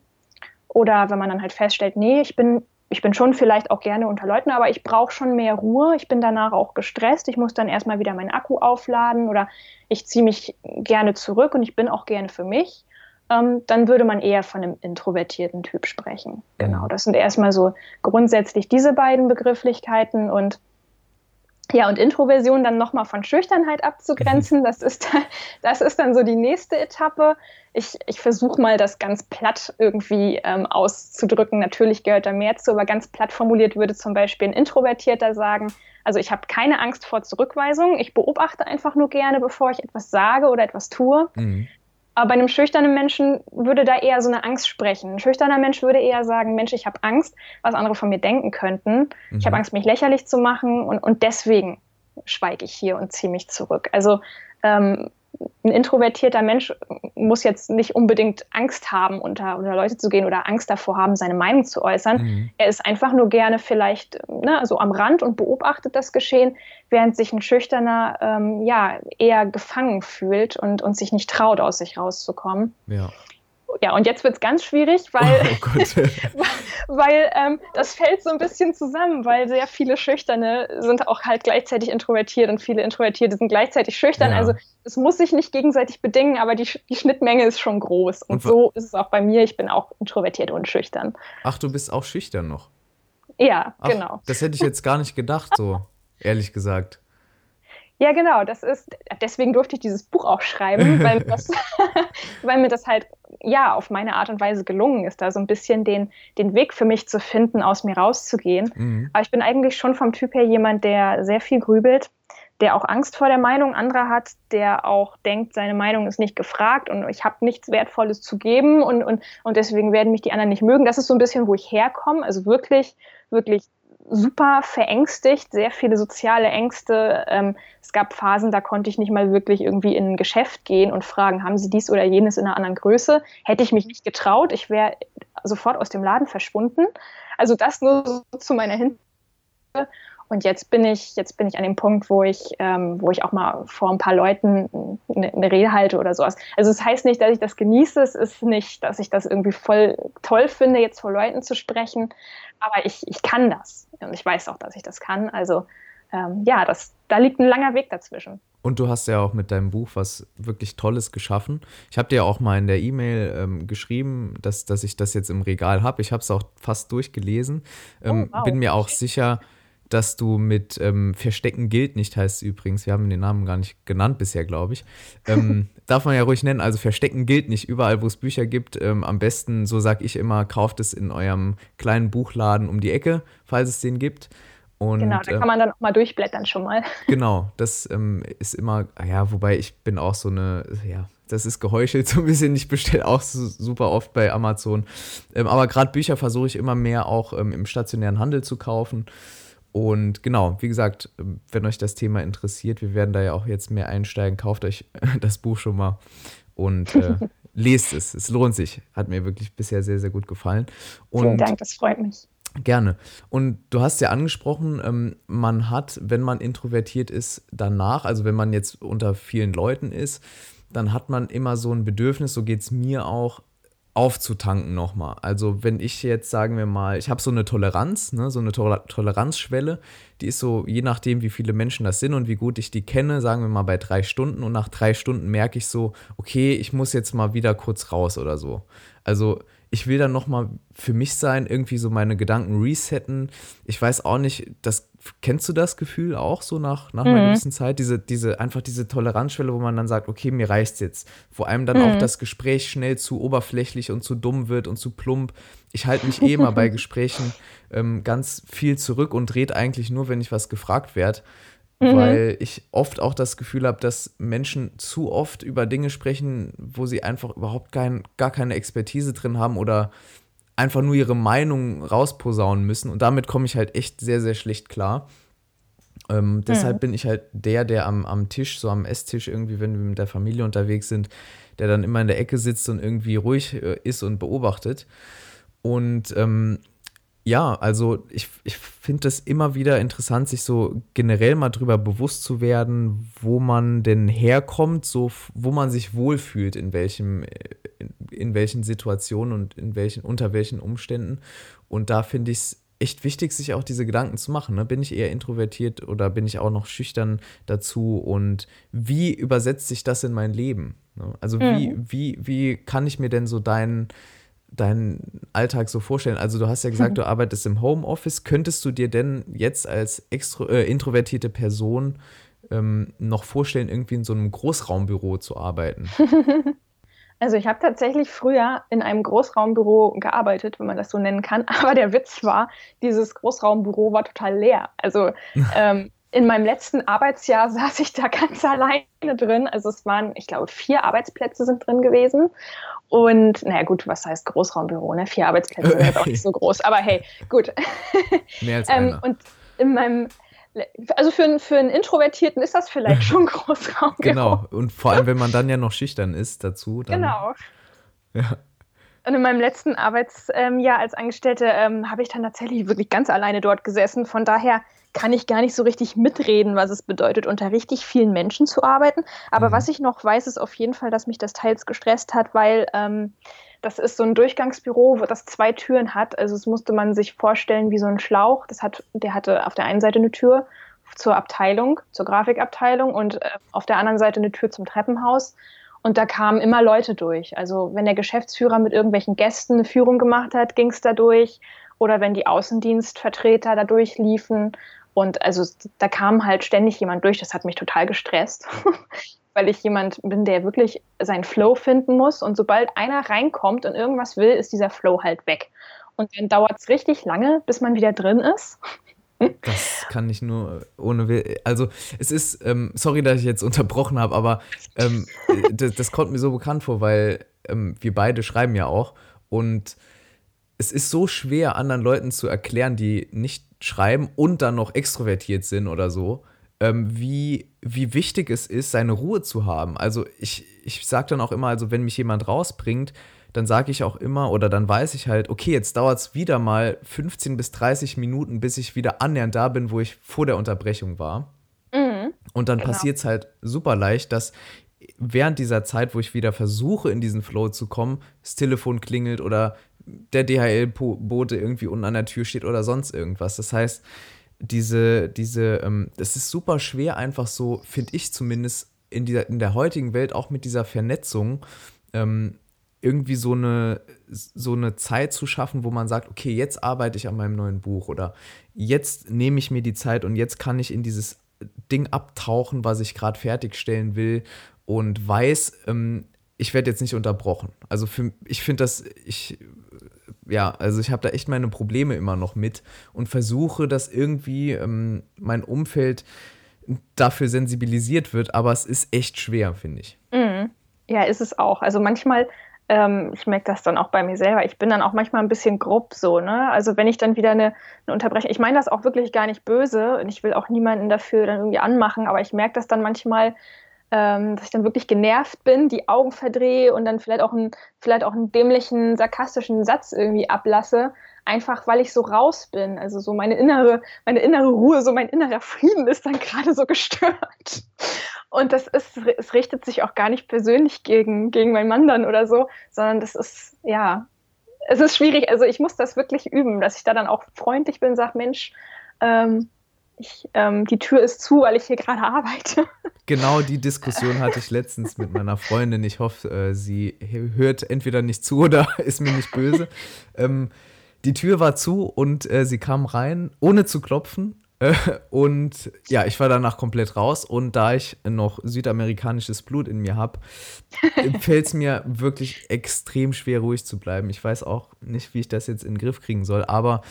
Speaker 1: Oder wenn man dann halt feststellt, nee, ich bin, ich bin schon vielleicht auch gerne unter Leuten, aber ich brauche schon mehr Ruhe. Ich bin danach auch gestresst. Ich muss dann erstmal wieder meinen Akku aufladen oder ich ziehe mich gerne zurück und ich bin auch gerne für mich ähm, dann würde man eher von einem introvertierten Typ sprechen. Genau, das sind erstmal so grundsätzlich diese beiden Begrifflichkeiten und ja, und Introversion dann nochmal von Schüchternheit abzugrenzen, *laughs* das ist, das ist dann so die nächste Etappe. Ich, ich versuche mal, das ganz platt irgendwie ähm, auszudrücken. Natürlich gehört da mehr zu, aber ganz platt formuliert würde zum Beispiel ein Introvertierter sagen, also ich habe keine Angst vor Zurückweisung, ich beobachte einfach nur gerne, bevor ich etwas sage oder etwas tue. Mhm. Aber bei einem schüchternen Menschen würde da eher so eine Angst sprechen. Ein schüchterner Mensch würde eher sagen, Mensch, ich habe Angst, was andere von mir denken könnten. Mhm. Ich habe Angst, mich lächerlich zu machen und, und deswegen schweige ich hier und ziehe mich zurück. Also ähm, ein introvertierter Mensch muss jetzt nicht unbedingt Angst haben, unter, unter Leute zu gehen oder Angst davor haben, seine Meinung zu äußern. Mhm. Er ist einfach nur gerne vielleicht ne, so am Rand und beobachtet das Geschehen, während sich ein Schüchterner ähm, ja eher gefangen fühlt und, und sich nicht traut, aus sich rauszukommen. Ja ja, und jetzt wird es ganz schwierig, weil, oh *laughs* weil ähm, das fällt so ein bisschen zusammen, weil sehr viele Schüchterne sind auch halt gleichzeitig introvertiert und viele Introvertierte sind gleichzeitig schüchtern. Ja. Also es muss sich nicht gegenseitig bedingen, aber die, die Schnittmenge ist schon groß. Und, und so ist es auch bei mir. Ich bin auch introvertiert und schüchtern.
Speaker 2: Ach, du bist auch schüchtern noch?
Speaker 1: Ja, Ach, genau.
Speaker 2: Das hätte ich jetzt gar nicht gedacht, so ehrlich gesagt.
Speaker 1: Ja, genau. Das ist, deswegen durfte ich dieses Buch auch schreiben, weil, das, *laughs* *laughs* weil mir das halt, ja, auf meine Art und Weise gelungen ist, da so ein bisschen den, den Weg für mich zu finden, aus mir rauszugehen. Mhm. Aber ich bin eigentlich schon vom Typ her jemand, der sehr viel grübelt, der auch Angst vor der Meinung anderer hat, der auch denkt, seine Meinung ist nicht gefragt und ich habe nichts Wertvolles zu geben und, und, und deswegen werden mich die anderen nicht mögen. Das ist so ein bisschen, wo ich herkomme. Also wirklich, wirklich super verängstigt, sehr viele soziale Ängste. Ähm, es gab Phasen, da konnte ich nicht mal wirklich irgendwie in ein Geschäft gehen und fragen, haben Sie dies oder jenes in einer anderen Größe? Hätte ich mich nicht getraut, ich wäre sofort aus dem Laden verschwunden. Also das nur so zu meiner Hintergrund. Und jetzt bin ich, jetzt bin ich an dem Punkt, wo ich, ähm, wo ich auch mal vor ein paar Leuten eine, eine Rede halte oder sowas. Also es das heißt nicht, dass ich das genieße, es ist nicht, dass ich das irgendwie voll toll finde, jetzt vor Leuten zu sprechen, aber ich, ich kann das. Und ich weiß auch, dass ich das kann. Also ähm, ja, das, da liegt ein langer Weg dazwischen.
Speaker 2: Und du hast ja auch mit deinem Buch was wirklich Tolles geschaffen. Ich habe dir auch mal in der E-Mail ähm, geschrieben, dass, dass ich das jetzt im Regal habe. Ich habe es auch fast durchgelesen. Ähm, oh, wow. Bin mir auch sicher, dass du mit ähm, Verstecken gilt nicht, heißt es übrigens, wir haben den Namen gar nicht genannt bisher, glaube ich. Ähm, *laughs* darf man ja ruhig nennen. Also Verstecken gilt nicht überall, wo es Bücher gibt. Ähm, am besten, so sage ich immer, kauft es in eurem kleinen Buchladen um die Ecke, falls es den gibt. Und,
Speaker 1: genau, da kann man dann auch mal durchblättern schon mal. *laughs*
Speaker 2: Genau, das ähm, ist immer, ja, wobei ich bin auch so eine, ja, das ist geheuchelt so ein bisschen. Ich bestelle auch so, super oft bei Amazon. Ähm, aber gerade Bücher versuche ich immer mehr auch ähm, im stationären Handel zu kaufen. Und genau, wie gesagt, wenn euch das Thema interessiert, wir werden da ja auch jetzt mehr einsteigen, kauft euch *laughs* das Buch schon mal und äh, *laughs* lest es. Es lohnt sich. Hat mir wirklich bisher sehr, sehr gut gefallen. Und
Speaker 1: Vielen Dank, das freut mich.
Speaker 2: Gerne. Und du hast ja angesprochen, ähm, man hat, wenn man introvertiert ist, danach, also wenn man jetzt unter vielen Leuten ist, dann hat man immer so ein Bedürfnis, so geht es mir auch, aufzutanken nochmal. Also wenn ich jetzt, sagen wir mal, ich habe so eine Toleranz, ne, so eine Toler Toleranzschwelle, die ist so, je nachdem, wie viele Menschen das sind und wie gut ich die kenne, sagen wir mal bei drei Stunden und nach drei Stunden merke ich so, okay, ich muss jetzt mal wieder kurz raus oder so. Also ich will dann nochmal für mich sein, irgendwie so meine Gedanken resetten. Ich weiß auch nicht, das kennst du das Gefühl auch so nach, nach mhm. einer gewissen Zeit? Diese, diese, einfach diese Toleranzschwelle, wo man dann sagt, okay, mir reicht's jetzt. Vor allem dann mhm. auch das Gespräch schnell zu oberflächlich und zu dumm wird und zu plump. Ich halte mich eh immer bei *laughs* Gesprächen ähm, ganz viel zurück und dreht eigentlich nur, wenn ich was gefragt werde. Mhm. Weil ich oft auch das Gefühl habe, dass Menschen zu oft über Dinge sprechen, wo sie einfach überhaupt kein, gar keine Expertise drin haben oder einfach nur ihre Meinung rausposaunen müssen. Und damit komme ich halt echt sehr, sehr schlecht klar. Ähm, deshalb mhm. bin ich halt der, der am, am Tisch, so am Esstisch irgendwie, wenn wir mit der Familie unterwegs sind, der dann immer in der Ecke sitzt und irgendwie ruhig äh, ist und beobachtet. Und ähm, ja, also ich, ich finde das immer wieder interessant, sich so generell mal drüber bewusst zu werden, wo man denn herkommt, so wo man sich wohlfühlt, in welchem, in, in welchen Situationen und in welchen, unter welchen Umständen. Und da finde ich es echt wichtig, sich auch diese Gedanken zu machen. Ne? Bin ich eher introvertiert oder bin ich auch noch schüchtern dazu? Und wie übersetzt sich das in mein Leben? Ne? Also mhm. wie, wie, wie kann ich mir denn so deinen deinen Alltag so vorstellen? Also du hast ja gesagt, du arbeitest im Homeoffice. Könntest du dir denn jetzt als extro, äh, introvertierte Person ähm, noch vorstellen, irgendwie in so einem Großraumbüro zu arbeiten? *laughs*
Speaker 1: Also ich habe tatsächlich früher in einem Großraumbüro gearbeitet, wenn man das so nennen kann. *laughs* Aber der Witz war, dieses Großraumbüro war total leer. Also *laughs* ähm, in meinem letzten Arbeitsjahr *laughs* saß ich da ganz alleine drin. Also es waren, ich glaube, vier Arbeitsplätze sind drin gewesen. Und naja, gut, was heißt Großraumbüro? Ne? Vier Arbeitsplätze sind auch nicht so groß, aber hey, gut. *laughs*
Speaker 2: Mehr als ähm,
Speaker 1: und in meinem also für, für einen Introvertierten ist das vielleicht schon *laughs* Großraumbüro.
Speaker 2: Genau, und vor allem, wenn man dann ja noch schüchtern ist dazu.
Speaker 1: Genau.
Speaker 2: Ja.
Speaker 1: Und in meinem letzten Arbeitsjahr als Angestellte ähm, habe ich dann tatsächlich wirklich ganz alleine dort gesessen. Von daher kann ich gar nicht so richtig mitreden, was es bedeutet, unter richtig vielen Menschen zu arbeiten. Aber mhm. was ich noch weiß, ist auf jeden Fall, dass mich das teils gestresst hat, weil ähm, das ist so ein Durchgangsbüro, das zwei Türen hat. Also es musste man sich vorstellen wie so ein Schlauch. Das hat, der hatte auf der einen Seite eine Tür zur Abteilung, zur Grafikabteilung und äh, auf der anderen Seite eine Tür zum Treppenhaus. Und da kamen immer Leute durch. Also wenn der Geschäftsführer mit irgendwelchen Gästen eine Führung gemacht hat, ging es da durch. Oder wenn die Außendienstvertreter da durchliefen. Und also da kam halt ständig jemand durch. Das hat mich total gestresst, *laughs* weil ich jemand bin, der wirklich seinen Flow finden muss. Und sobald einer reinkommt und irgendwas will, ist dieser Flow halt weg. Und dann dauert es richtig lange, bis man wieder drin ist. *laughs*
Speaker 2: Das kann ich nur ohne Will. Also es ist, ähm, sorry, dass ich jetzt unterbrochen habe, aber ähm, das, das, kommt mir so bekannt vor, weil ähm, wir beide schreiben ja auch und es ist so schwer, anderen Leuten zu erklären, die nicht schreiben und dann noch extrovertiert sind oder so, ähm, wie, wie wichtig es ist, seine Ruhe zu haben. Also ich, ich sage dann auch immer, also wenn mich jemand rausbringt, dann sage ich auch immer oder dann weiß ich halt, okay, jetzt dauert es wieder mal 15 bis 30 Minuten, bis ich wieder annähernd da bin, wo ich vor der Unterbrechung war. Mhm. Und dann genau. passiert es halt super leicht, dass während dieser Zeit, wo ich wieder versuche, in diesen Flow zu kommen, das Telefon klingelt oder der DHL-Bote irgendwie unten an der Tür steht oder sonst irgendwas. Das heißt, diese, diese, ähm, das ist super schwer, einfach so, finde ich zumindest, in, dieser, in der heutigen Welt auch mit dieser Vernetzung ähm, irgendwie so eine, so eine Zeit zu schaffen, wo man sagt, okay, jetzt arbeite ich an meinem neuen Buch oder jetzt nehme ich mir die Zeit und jetzt kann ich in dieses Ding abtauchen, was ich gerade fertigstellen will und weiß, ähm, ich werde jetzt nicht unterbrochen. Also für, ich finde das, ich, ja, also ich habe da echt meine Probleme immer noch mit und versuche, dass irgendwie ähm, mein Umfeld dafür sensibilisiert wird, aber es ist echt schwer, finde ich.
Speaker 1: Mhm. Ja, ist es auch. Also manchmal ähm, ich merke das dann auch bei mir selber. Ich bin dann auch manchmal ein bisschen grob so, ne? Also wenn ich dann wieder eine, eine Unterbrechung, ich meine das auch wirklich gar nicht böse und ich will auch niemanden dafür dann irgendwie anmachen, aber ich merke das dann manchmal, ähm, dass ich dann wirklich genervt bin, die Augen verdrehe und dann vielleicht auch, einen, vielleicht auch einen dämlichen, sarkastischen Satz irgendwie ablasse, einfach weil ich so raus bin. Also so meine innere, meine innere Ruhe, so mein innerer Frieden ist dann gerade so gestört. Und das ist, es richtet sich auch gar nicht persönlich gegen, gegen meinen Mann dann oder so, sondern das ist, ja, es ist schwierig. Also ich muss das wirklich üben, dass ich da dann auch freundlich bin, sage, Mensch, ähm, ich, ähm, die Tür ist zu, weil ich hier gerade arbeite. *laughs*
Speaker 2: Genau die Diskussion hatte ich letztens mit meiner Freundin. Ich hoffe, äh, sie hört entweder nicht zu oder *laughs* ist mir nicht böse. Ähm, die Tür war zu und äh, sie kam rein, ohne zu klopfen und ja, ich war danach komplett raus. Und da ich noch südamerikanisches Blut in mir habe, fällt es mir wirklich extrem schwer, ruhig zu bleiben. Ich weiß auch nicht, wie ich das jetzt in den Griff kriegen soll, aber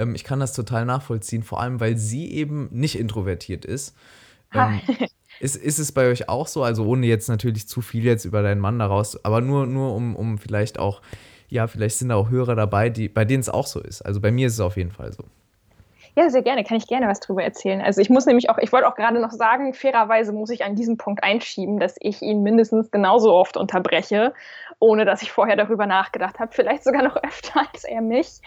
Speaker 2: ähm, ich kann das total nachvollziehen, vor allem weil sie eben nicht introvertiert ist. *laughs* Ähm, ist, ist es bei euch auch so? Also ohne jetzt natürlich zu viel jetzt über deinen Mann daraus, aber nur, nur um, um vielleicht auch, ja, vielleicht sind da auch Hörer dabei, die, bei denen es auch so ist. Also bei mir ist es auf jeden Fall so.
Speaker 1: Ja, sehr gerne, kann ich gerne was drüber erzählen. Also ich muss nämlich auch, ich wollte auch gerade noch sagen, fairerweise muss ich an diesem Punkt einschieben, dass ich ihn mindestens genauso oft unterbreche, ohne dass ich vorher darüber nachgedacht habe. Vielleicht sogar noch *laughs* öfter als er mich,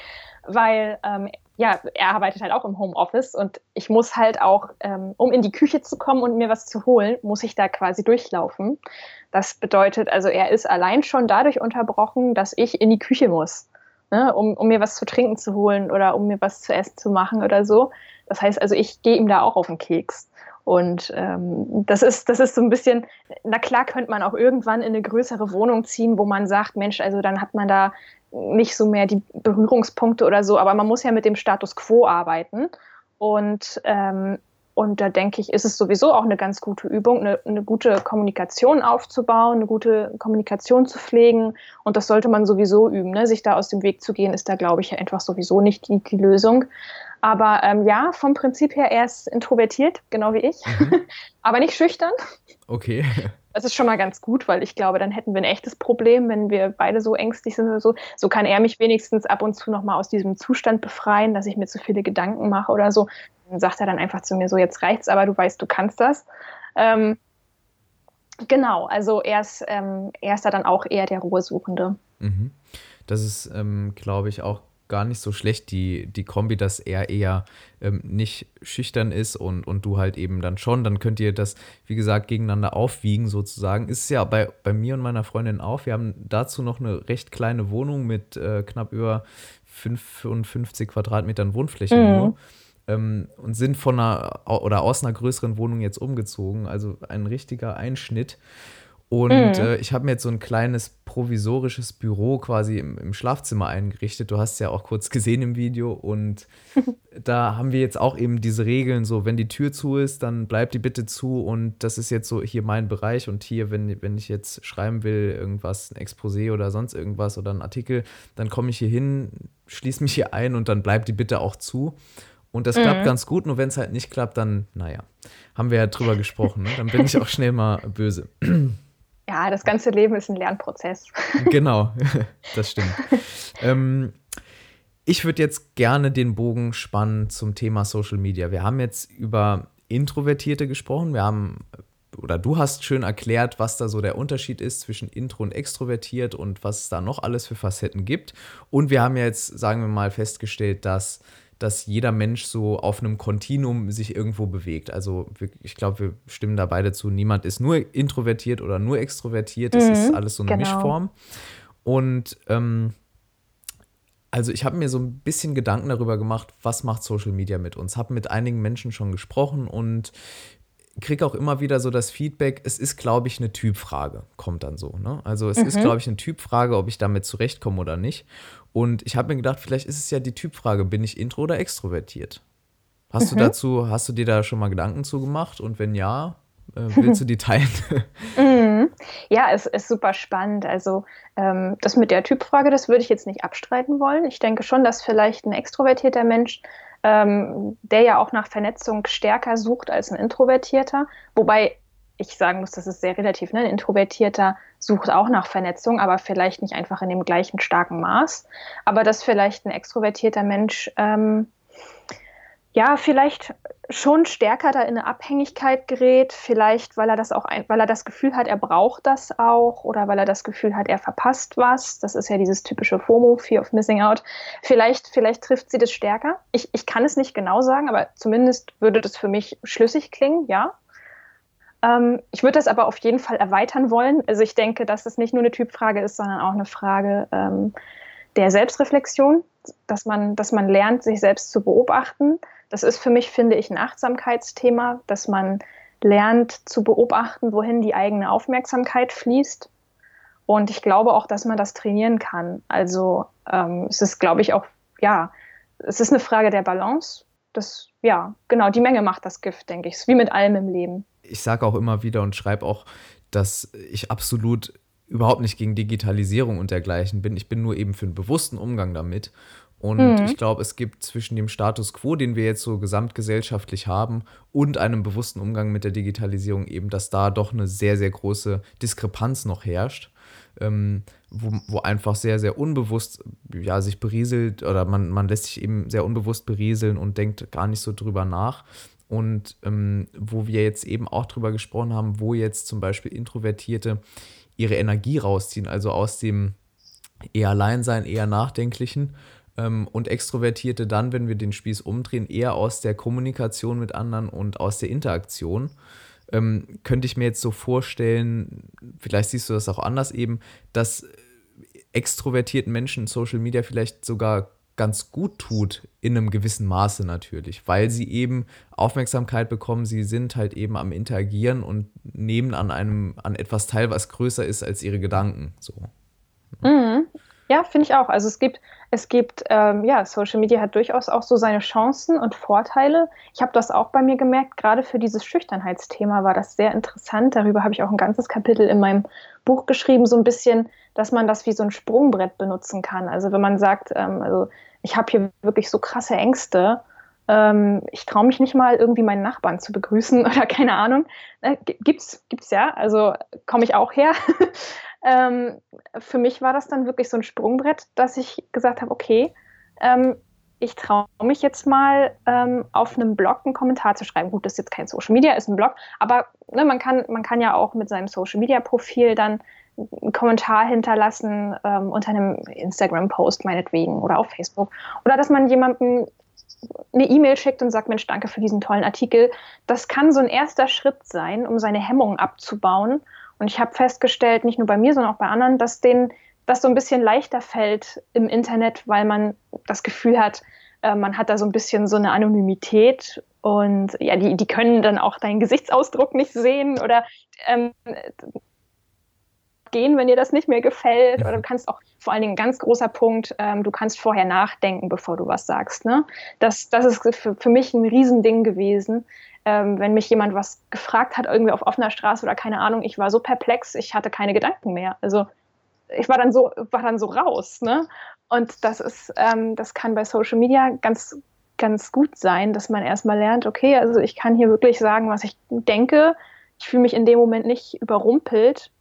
Speaker 1: weil ähm, ja, er arbeitet halt auch im Homeoffice und ich muss halt auch, ähm, um in die Küche zu kommen und mir was zu holen, muss ich da quasi durchlaufen. Das bedeutet also, er ist allein schon dadurch unterbrochen, dass ich in die Küche muss ne, um, um mir was zu trinken zu holen oder um mir was zu essen zu machen oder so. Das heißt also, ich gehe ihm da auch auf den Keks. Und ähm, das, ist, das ist so ein bisschen, na klar könnte man auch irgendwann in eine größere Wohnung ziehen, wo man sagt, Mensch, also dann hat man da nicht so mehr die Berührungspunkte oder so, aber man muss ja mit dem Status quo arbeiten. Und ähm, und da denke ich, ist es sowieso auch eine ganz gute Übung, eine, eine, gute Kommunikation aufzubauen, eine gute Kommunikation zu pflegen. Und das sollte man sowieso üben. Ne? Sich da aus dem Weg zu gehen, ist da, glaube ich, einfach sowieso nicht die, die Lösung. Aber ähm, ja, vom Prinzip her, er ist introvertiert, genau wie ich, mhm. *laughs* aber nicht schüchtern.
Speaker 2: Okay.
Speaker 1: Das ist schon mal ganz gut, weil ich glaube, dann hätten wir ein echtes Problem, wenn wir beide so ängstlich sind oder so. So kann er mich wenigstens ab und zu nochmal aus diesem Zustand befreien, dass ich mir zu viele Gedanken mache oder so sagt er dann einfach zu mir so, jetzt reicht's, aber du weißt, du kannst das. Ähm, genau, also er ist, ähm, er ist da dann auch eher der Ruhesuchende.
Speaker 2: Mhm. Das ist, ähm, glaube ich, auch gar nicht so schlecht, die, die Kombi, dass er eher ähm, nicht schüchtern ist und, und du halt eben dann schon. Dann könnt ihr das, wie gesagt, gegeneinander aufwiegen sozusagen. Ist ja bei, bei mir und meiner Freundin auch. Wir haben dazu noch eine recht kleine Wohnung mit äh, knapp über 55 Quadratmetern Wohnfläche mhm. nur ähm, und sind von einer oder aus einer größeren Wohnung jetzt umgezogen. Also ein richtiger Einschnitt. Und mhm. äh, ich habe mir jetzt so ein kleines provisorisches Büro quasi im, im, Schlafzimmer eingerichtet. Du hast es ja auch kurz gesehen im Video. Und *laughs* da haben wir jetzt auch eben diese Regeln, so wenn die Tür zu ist, dann bleibt die bitte zu. Und das ist jetzt so hier mein Bereich. Und hier, wenn, wenn ich jetzt schreiben will, irgendwas, ein Exposé oder sonst irgendwas oder ein Artikel, dann komme ich hier hin, schließe mich hier ein und dann bleibt die bitte auch zu. Und das mhm. klappt ganz gut, nur wenn es halt nicht klappt, dann, naja, haben wir ja drüber gesprochen. Ne? Dann bin ich auch schnell mal böse. *clears throat*
Speaker 1: Ja, das ganze Leben ist ein Lernprozess. *laughs*
Speaker 2: Genau, *laughs* das stimmt. ähm, Ich würde jetzt gerne den Bogen spannen zum Thema Social Media. Wir haben jetzt über Introvertierte gesprochen. Wir haben oder du hast schön erklärt, was da so der Unterschied ist zwischen intro und extrovertiert und was es da noch alles für Facetten gibt. Und wir haben jetzt, sagen wir mal, festgestellt, dass, dass jeder Mensch so auf einem Kontinuum sich irgendwo bewegt. Also ich glaube, wir stimmen da beide zu. Niemand ist nur introvertiert oder nur extrovertiert. Es mhm, ist alles so eine genau. Mischform. Und ähm, also ich habe mir so ein bisschen Gedanken darüber gemacht, was macht Social Media mit uns. Habe mit einigen Menschen schon gesprochen und kriege auch immer wieder so das Feedback, es ist, glaube ich, eine Typfrage, kommt dann so. Ne? Also es mhm. ist, glaube ich, eine Typfrage, ob ich damit zurechtkomme oder nicht. Und ich habe mir gedacht, vielleicht ist es ja die Typfrage, bin ich intro oder extrovertiert? Hast mhm. du dazu, hast du dir da schon mal Gedanken zu gemacht? Und wenn ja, äh, willst du die teilen? *laughs*
Speaker 1: mhm. Ja, es ist super spannend. Also ähm, das mit der Typfrage, das würde ich jetzt nicht abstreiten wollen. Ich denke schon, dass vielleicht ein extrovertierter Mensch ähm, der ja auch nach Vernetzung stärker sucht als ein Introvertierter. Wobei ich sagen muss, das ist sehr relativ. Ne? Ein Introvertierter sucht auch nach Vernetzung, aber vielleicht nicht einfach in dem gleichen starken Maß. Aber dass vielleicht ein extrovertierter Mensch ähm, ja, vielleicht schon stärker da in eine Abhängigkeit gerät, vielleicht weil er das auch, weil er das Gefühl hat, er braucht das auch oder weil er das Gefühl hat, er verpasst was. Das ist ja dieses typische FOMO, Fear of Missing Out. Vielleicht, vielleicht trifft sie das stärker. Ich, ich kann es nicht genau sagen, aber zumindest würde das für mich schlüssig klingen, ja. Ähm, ich würde das aber auf jeden Fall erweitern wollen. Also ich denke, dass es nicht nur eine Typfrage ist, sondern auch eine Frage ähm, der Selbstreflexion, dass man, dass man lernt, sich selbst zu beobachten das ist für mich, finde ich, ein Achtsamkeitsthema, dass man lernt zu beobachten, wohin die eigene Aufmerksamkeit fließt. Und ich glaube auch, dass man das trainieren kann. Also ähm, es ist, glaube ich, auch, ja, es ist eine Frage der Balance. Das, ja, genau, die Menge macht das Gift, denke ich. Es ist wie mit allem im Leben.
Speaker 2: Ich sage auch immer wieder und schreibe auch, dass ich absolut überhaupt nicht gegen Digitalisierung und dergleichen bin. Ich bin nur eben für einen bewussten Umgang damit. Und mhm. ich glaube, es gibt zwischen dem Status quo, den wir jetzt so gesamtgesellschaftlich haben, und einem bewussten Umgang mit der Digitalisierung eben, dass da doch eine sehr, sehr große Diskrepanz noch herrscht. Ähm, wo, wo einfach sehr, sehr unbewusst ja, sich berieselt oder man, man lässt sich eben sehr unbewusst berieseln und denkt gar nicht so drüber nach. Und ähm, wo wir jetzt eben auch drüber gesprochen haben, wo jetzt zum Beispiel Introvertierte ihre Energie rausziehen, also aus dem eher Alleinsein, eher Nachdenklichen und Extrovertierte dann, wenn wir den Spieß umdrehen, eher aus der Kommunikation mit anderen und aus der Interaktion. Ähm, könnte ich mir jetzt so vorstellen, vielleicht siehst du das auch anders eben, dass extrovertierten Menschen Social Media vielleicht sogar ganz gut tut, in einem gewissen Maße natürlich, weil sie eben Aufmerksamkeit bekommen, sie sind halt eben am Interagieren und nehmen an einem, an etwas teil, was größer ist als ihre Gedanken. So.
Speaker 1: Mhm. Ja, finde ich auch. Also es gibt, es gibt, ähm, ja, Social Media hat durchaus auch so seine Chancen und Vorteile. Ich habe das auch bei mir gemerkt, gerade für dieses Schüchternheitsthema war das sehr interessant. Darüber habe ich auch ein ganzes Kapitel in meinem Buch geschrieben, so ein bisschen, dass man das wie so ein Sprungbrett benutzen kann. Also wenn man sagt, ähm, also ich habe hier wirklich so krasse Ängste, ähm, ich traue mich nicht mal irgendwie meinen Nachbarn zu begrüßen *laughs* oder keine Ahnung. Äh, gibt's, gibt's ja, also komme ich auch her. *laughs* ähm, für mich war das dann wirklich so ein Sprungbrett, dass ich gesagt habe, okay, ähm, ich traue mich jetzt mal ähm, auf einem Blog einen Kommentar zu schreiben. Gut, das ist jetzt kein Social Media, ist ein Blog, aber ne, man, kann, man kann ja auch mit seinem Social Media Profil dann einen Kommentar hinterlassen ähm, unter einem Instagram-Post meinetwegen oder auf Facebook. Oder dass man jemandem eine E-Mail schickt und sagt, Mensch, danke für diesen tollen Artikel. Das kann so ein erster Schritt sein, um seine Hemmungen abzubauen und ich habe festgestellt, nicht nur bei mir, sondern auch bei anderen, dass denen das so ein bisschen leichter fällt im Internet, weil man das Gefühl hat, äh, man hat da so ein bisschen so eine Anonymität und ja, die, die können dann auch deinen Gesichtsausdruck nicht sehen oder ähm, gehen, wenn dir das nicht mehr gefällt. Oder du kannst auch vor allen Dingen ein ganz großer Punkt, ähm, du kannst vorher nachdenken, bevor du was sagst. Ne? Das, das ist für, für mich ein Riesending gewesen, ähm, wenn mich jemand was gefragt hat, irgendwie auf offener Straße oder keine Ahnung, ich war so perplex, ich hatte keine Gedanken mehr. Also ich war dann so, war dann so raus. Ne? Und das ist, ähm, das kann bei Social Media ganz, ganz gut sein, dass man erstmal lernt, okay, also ich kann hier wirklich sagen, was ich denke. Ich fühle mich in dem Moment nicht überrumpelt.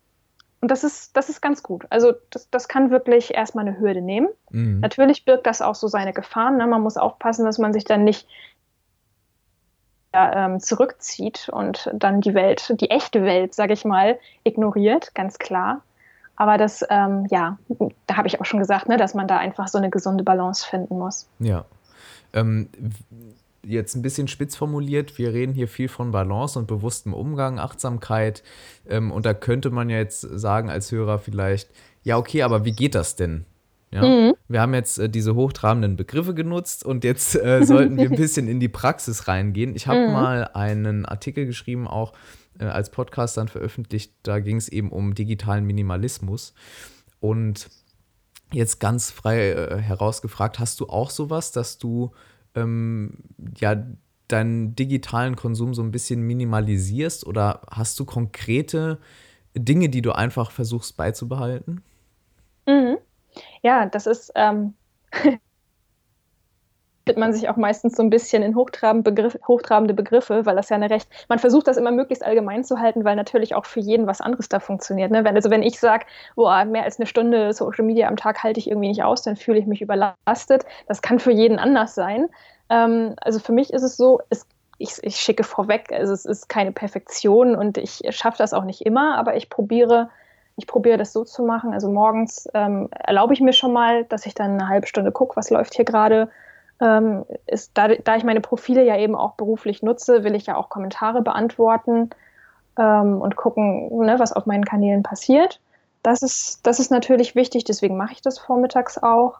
Speaker 1: und das ist, das ist ganz gut. Also das, das kann wirklich erstmal eine Hürde nehmen. Mhm. Natürlich birgt das auch so seine Gefahren. Ne? Man muss aufpassen, dass man sich dann nicht ähm, zurückzieht und dann die Welt, die echte Welt, sage ich mal, ignoriert, ganz klar. Aber das, ähm, ja, da habe ich auch schon gesagt, ne, dass man da einfach so eine gesunde Balance finden muss.
Speaker 2: Ja. Ähm, jetzt ein bisschen spitz formuliert, wir reden hier viel von Balance und bewusstem Umgang, Achtsamkeit. Ähm, und da könnte man ja jetzt sagen als Hörer vielleicht, ja, okay, aber wie geht das denn? Ja? Mhm. Wir haben jetzt äh, diese hochtrabenden Begriffe genutzt und jetzt äh, sollten wir ein *laughs* bisschen in die Praxis reingehen. Ich habe mhm. mal einen Artikel geschrieben, auch äh, als Podcast dann veröffentlicht. Da ging es eben um digitalen Minimalismus. Und jetzt ganz frei äh, herausgefragt, hast du auch sowas, dass du ähm, ja deinen digitalen Konsum so ein bisschen minimalisierst oder hast du konkrete Dinge, die du einfach versuchst beizubehalten?
Speaker 1: Mhm. Ja, das ist, ähm, *laughs* man sich auch meistens so ein bisschen in hochtrabende, Begriff, hochtrabende Begriffe, weil das ja eine recht, man versucht das immer möglichst allgemein zu halten, weil natürlich auch für jeden was anderes da funktioniert. Ne? Wenn, also wenn ich sage, boah, mehr als eine Stunde Social Media am Tag halte ich irgendwie nicht aus, dann fühle ich mich überlastet. Das kann für jeden anders sein. Ähm, also für mich ist es so, es, ich, ich schicke vorweg, also es ist keine Perfektion und ich schaffe das auch nicht immer, aber ich probiere ich probiere das so zu machen. Also morgens ähm, erlaube ich mir schon mal, dass ich dann eine halbe Stunde gucke, was läuft hier gerade. Ähm, ist, da, da, ich meine Profile ja eben auch beruflich nutze, will ich ja auch Kommentare beantworten ähm, und gucken, ne, was auf meinen Kanälen passiert. Das ist, das ist natürlich wichtig, deswegen mache ich das vormittags auch.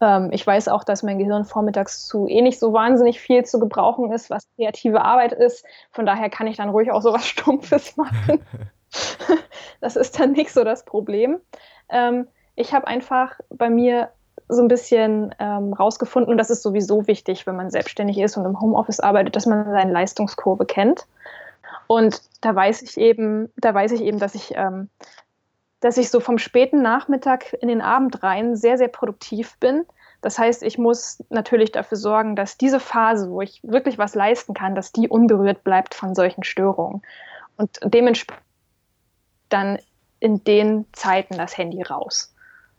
Speaker 1: Ähm, ich weiß auch, dass mein Gehirn vormittags zu eh nicht so wahnsinnig viel zu gebrauchen ist, was kreative Arbeit ist. Von daher kann ich dann ruhig auch so was *laughs* Stumpfes machen. *laughs* *laughs* das ist dann nicht so das Problem. Ähm, ich habe einfach bei mir so ein bisschen ähm, rausgefunden, und das ist sowieso wichtig, wenn man selbstständig ist und im Homeoffice arbeitet, dass man seine Leistungskurve kennt. Und da weiß ich eben, da weiß ich eben, dass ich, ähm, dass ich so vom späten Nachmittag in den Abend rein sehr, sehr produktiv bin. Das heißt, ich muss natürlich dafür sorgen, dass diese Phase, wo ich wirklich was leisten kann, dass die unberührt bleibt von solchen Störungen. Und dementsprechend dann in den Zeiten das Handy raus.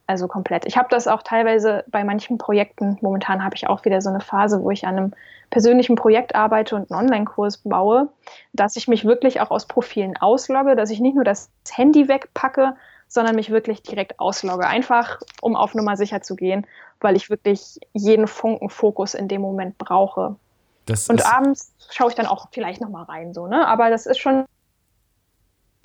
Speaker 1: Also komplett. Ich habe das auch teilweise bei manchen Projekten. Momentan habe ich auch wieder so eine Phase, wo ich an einem persönlichen Projekt arbeite und einen Online-Kurs baue, dass ich mich wirklich auch aus Profilen auslogge, dass ich nicht nur das Handy wegpacke, sondern mich wirklich direkt auslogge. Einfach, um auf Nummer sicher zu gehen, weil ich wirklich jeden Funken Fokus in dem Moment brauche. Das und abends schaue ich dann auch vielleicht nochmal rein, so, ne? Aber das ist schon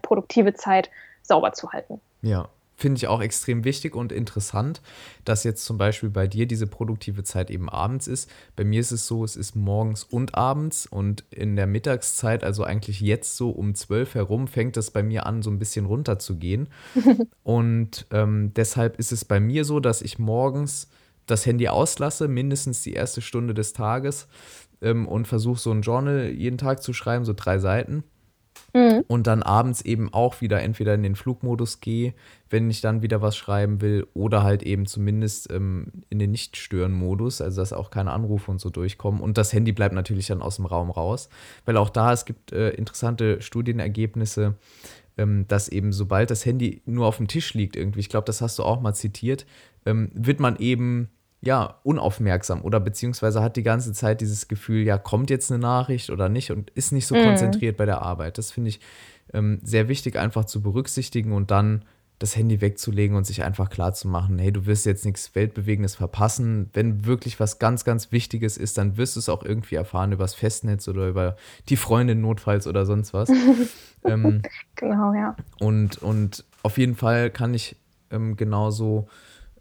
Speaker 1: produktive Zeit sauber zu halten.
Speaker 2: Ja, finde ich auch extrem wichtig und interessant, dass jetzt zum Beispiel bei dir diese produktive Zeit eben abends ist. Bei mir ist es so, es ist morgens und abends und in der Mittagszeit, also eigentlich jetzt so um zwölf herum, fängt es bei mir an, so ein bisschen runter zu gehen. *laughs* und ähm, deshalb ist es bei mir so, dass ich morgens das Handy auslasse, mindestens die erste Stunde des Tages ähm, und versuche so ein Journal jeden Tag zu schreiben, so drei Seiten Mhm. Und dann abends eben auch wieder entweder in den Flugmodus gehe, wenn ich dann wieder was schreiben will, oder halt eben zumindest ähm, in den Nicht-Stören-Modus, also dass auch keine Anrufe und so durchkommen. Und das Handy bleibt natürlich dann aus dem Raum raus, weil auch da, es gibt äh, interessante Studienergebnisse, ähm, dass eben sobald das Handy nur auf dem Tisch liegt irgendwie, ich glaube, das hast du auch mal zitiert, ähm, wird man eben ja, unaufmerksam oder beziehungsweise hat die ganze Zeit dieses Gefühl, ja, kommt jetzt eine Nachricht oder nicht und ist nicht so mhm. konzentriert bei der Arbeit. Das finde ich ähm, sehr wichtig, einfach zu berücksichtigen und dann das Handy wegzulegen und sich einfach klar zu machen, hey, du wirst jetzt nichts Weltbewegendes verpassen. Wenn wirklich was ganz, ganz Wichtiges ist, dann wirst du es auch irgendwie erfahren übers Festnetz oder über die Freundin notfalls oder sonst was. *laughs* ähm,
Speaker 1: genau, ja.
Speaker 2: Und, und auf jeden Fall kann ich ähm, genauso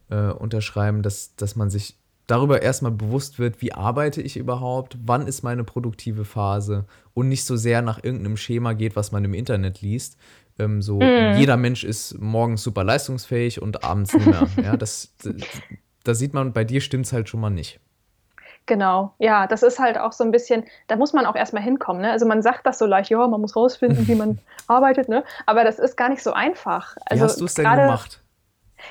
Speaker 2: äh, unterschreiben, dass, dass man sich darüber erstmal bewusst wird, wie arbeite ich überhaupt, wann ist meine produktive Phase und nicht so sehr nach irgendeinem Schema geht, was man im Internet liest. Ähm, so, mm. jeder Mensch ist morgens super leistungsfähig und abends nicht mehr. ja, das, da sieht man, bei dir stimmt es halt schon mal nicht.
Speaker 1: Genau, ja, das ist halt auch so ein bisschen, da muss man auch erstmal hinkommen. Ne? Also man sagt das so leicht, ja, man muss rausfinden, wie man *laughs* arbeitet, ne? aber das ist gar nicht so einfach. Also
Speaker 2: wie hast du es denn gemacht?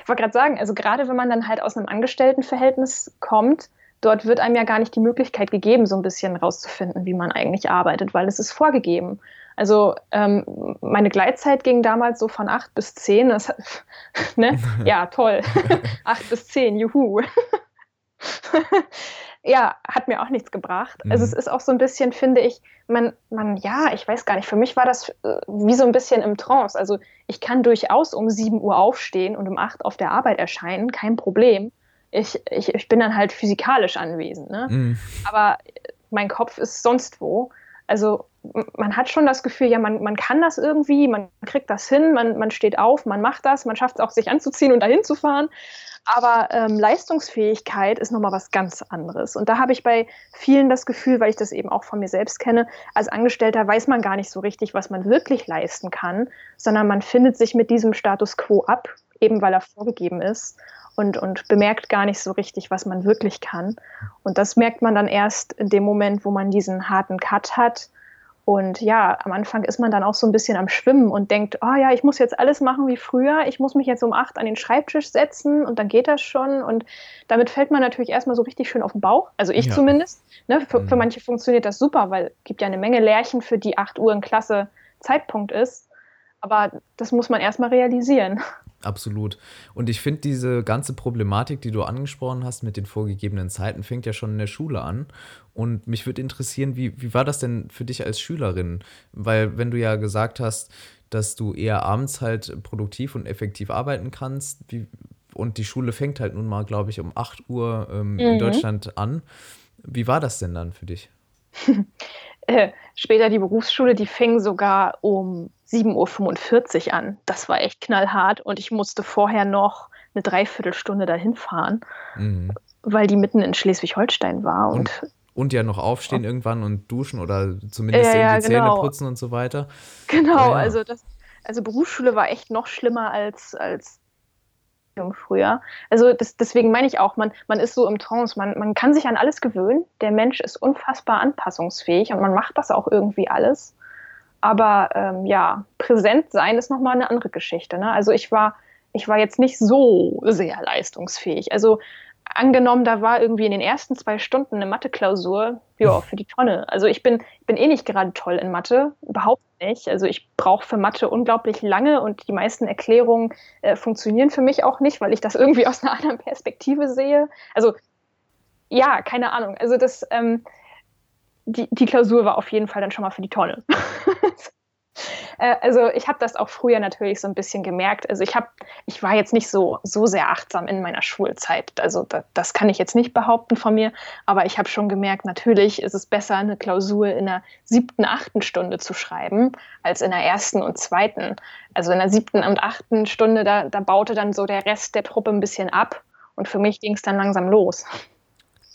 Speaker 1: Ich wollte gerade sagen, also gerade wenn man dann halt aus einem Angestelltenverhältnis kommt, dort wird einem ja gar nicht die Möglichkeit gegeben, so ein bisschen rauszufinden, wie man eigentlich arbeitet, weil es ist vorgegeben. Also ähm, meine Gleitzeit ging damals so von acht bis zehn. Das, *laughs* ne? *laughs* Ja, toll. *laughs* acht bis zehn, juhu. Ja, hat mir auch nichts gebracht. Also mhm. Also es ist auch so ein bisschen, finde ich, man, man, ja, ich weiß gar nicht, für mich war das äh, wie so ein bisschen im Trance. Also ich kann durchaus um 7 Uhr aufstehen und um 8 auf der Arbeit erscheinen, kein Problem. Ich, ich, ich bin dann halt physikalisch anwesend. Ne? Mhm. Aber mein Kopf ist sonst wo. Also man hat schon das Gefühl, ja, man, man kann das irgendwie, man kriegt das hin, man, man steht auf, man macht das, man schafft es auch, sich anzuziehen und dahin zu fahren. Aber ähm, Leistungsfähigkeit ist nochmal was ganz anderes. Und da habe ich bei vielen das Gefühl, weil ich das eben auch von mir selbst kenne, als Angestellter weiß man gar nicht so richtig, was man wirklich leisten kann, sondern man findet sich mit diesem Status quo ab, eben weil er vorgegeben ist und, und bemerkt gar nicht so richtig, was man wirklich kann. Und das merkt man dann erst in dem Moment, wo man diesen harten Cut hat und ja, am Anfang ist man dann auch so ein bisschen am Schwimmen und denkt, oh ja, ich muss jetzt alles machen wie früher. Ich muss mich jetzt um acht an den Schreibtisch setzen und dann geht das schon. Und damit fällt man natürlich erstmal so richtig schön auf den Bauch. Also ich ja. zumindest. Ne? Für, mhm. für, manche funktioniert das super, weil es gibt ja eine Menge Lärchen, für die acht Uhr ein klasse Zeitpunkt ist. Aber das muss man erstmal realisieren.
Speaker 2: Absolut. Und ich finde, diese ganze Problematik, die du angesprochen hast mit den vorgegebenen Zeiten, fängt ja schon in der Schule an. Und mich würde interessieren, wie, wie war das denn für dich als Schülerin? Weil, wenn du ja gesagt hast, dass du eher abends halt produktiv und effektiv arbeiten kannst, wie, und die Schule fängt halt nun mal, glaube ich, um 8 Uhr ähm, mhm. in Deutschland an. Wie war das denn dann für dich? *laughs*
Speaker 1: Äh, später die Berufsschule, die fing sogar um 7.45 Uhr an. Das war echt knallhart und ich musste vorher noch eine Dreiviertelstunde dahin fahren, mhm. weil die mitten in Schleswig-Holstein war. Und,
Speaker 2: und, und, ja noch aufstehen oh. irgendwann und duschen oder zumindest ja, ja, die genau. Zähne putzen und so weiter.
Speaker 1: Genau, ja, also das, also Berufsschule war echt noch schlimmer als, als früher. Also das, deswegen meine ich auch, man, man ist so im Trance, man, man kann sich an alles gewöhnen. Der Mensch ist unfassbar anpassungsfähig und man macht das auch irgendwie alles. Aber ähm, ja, präsent sein ist nochmal eine andere Geschichte. Ne? Also ich war, ich war jetzt nicht so sehr leistungsfähig. Also angenommen, da war irgendwie in den ersten zwei Stunden eine Mathe-Klausur, ja, für die Tonne. Also ich bin, ich bin eh nicht gerade toll in Mathe, überhaupt nicht. Also ich brauche für Mathe unglaublich lange und die meisten Erklärungen äh, funktionieren für mich auch nicht, weil ich das *laughs* irgendwie aus einer anderen Perspektive sehe. Also ja, keine Ahnung. Also das, ähm, die, die Klausur war auf jeden Fall dann schon mal für die Tonne. *laughs* Äh, also ich habe das auch früher natürlich so ein bisschen gemerkt. Also ich habe, ich war jetzt nicht so so sehr achtsam in meiner Schulzeit. Also da, das kann ich jetzt nicht behaupten von mir, aber ich habe schon gemerkt, natürlich ist es besser, eine Klausur in der siebten, achten Stunde zu schreiben, als in der ersten und zweiten. Also in der siebten und achten Stunde, da, da baute dann so der Rest der Truppe ein bisschen ab und für mich ging es dann langsam los.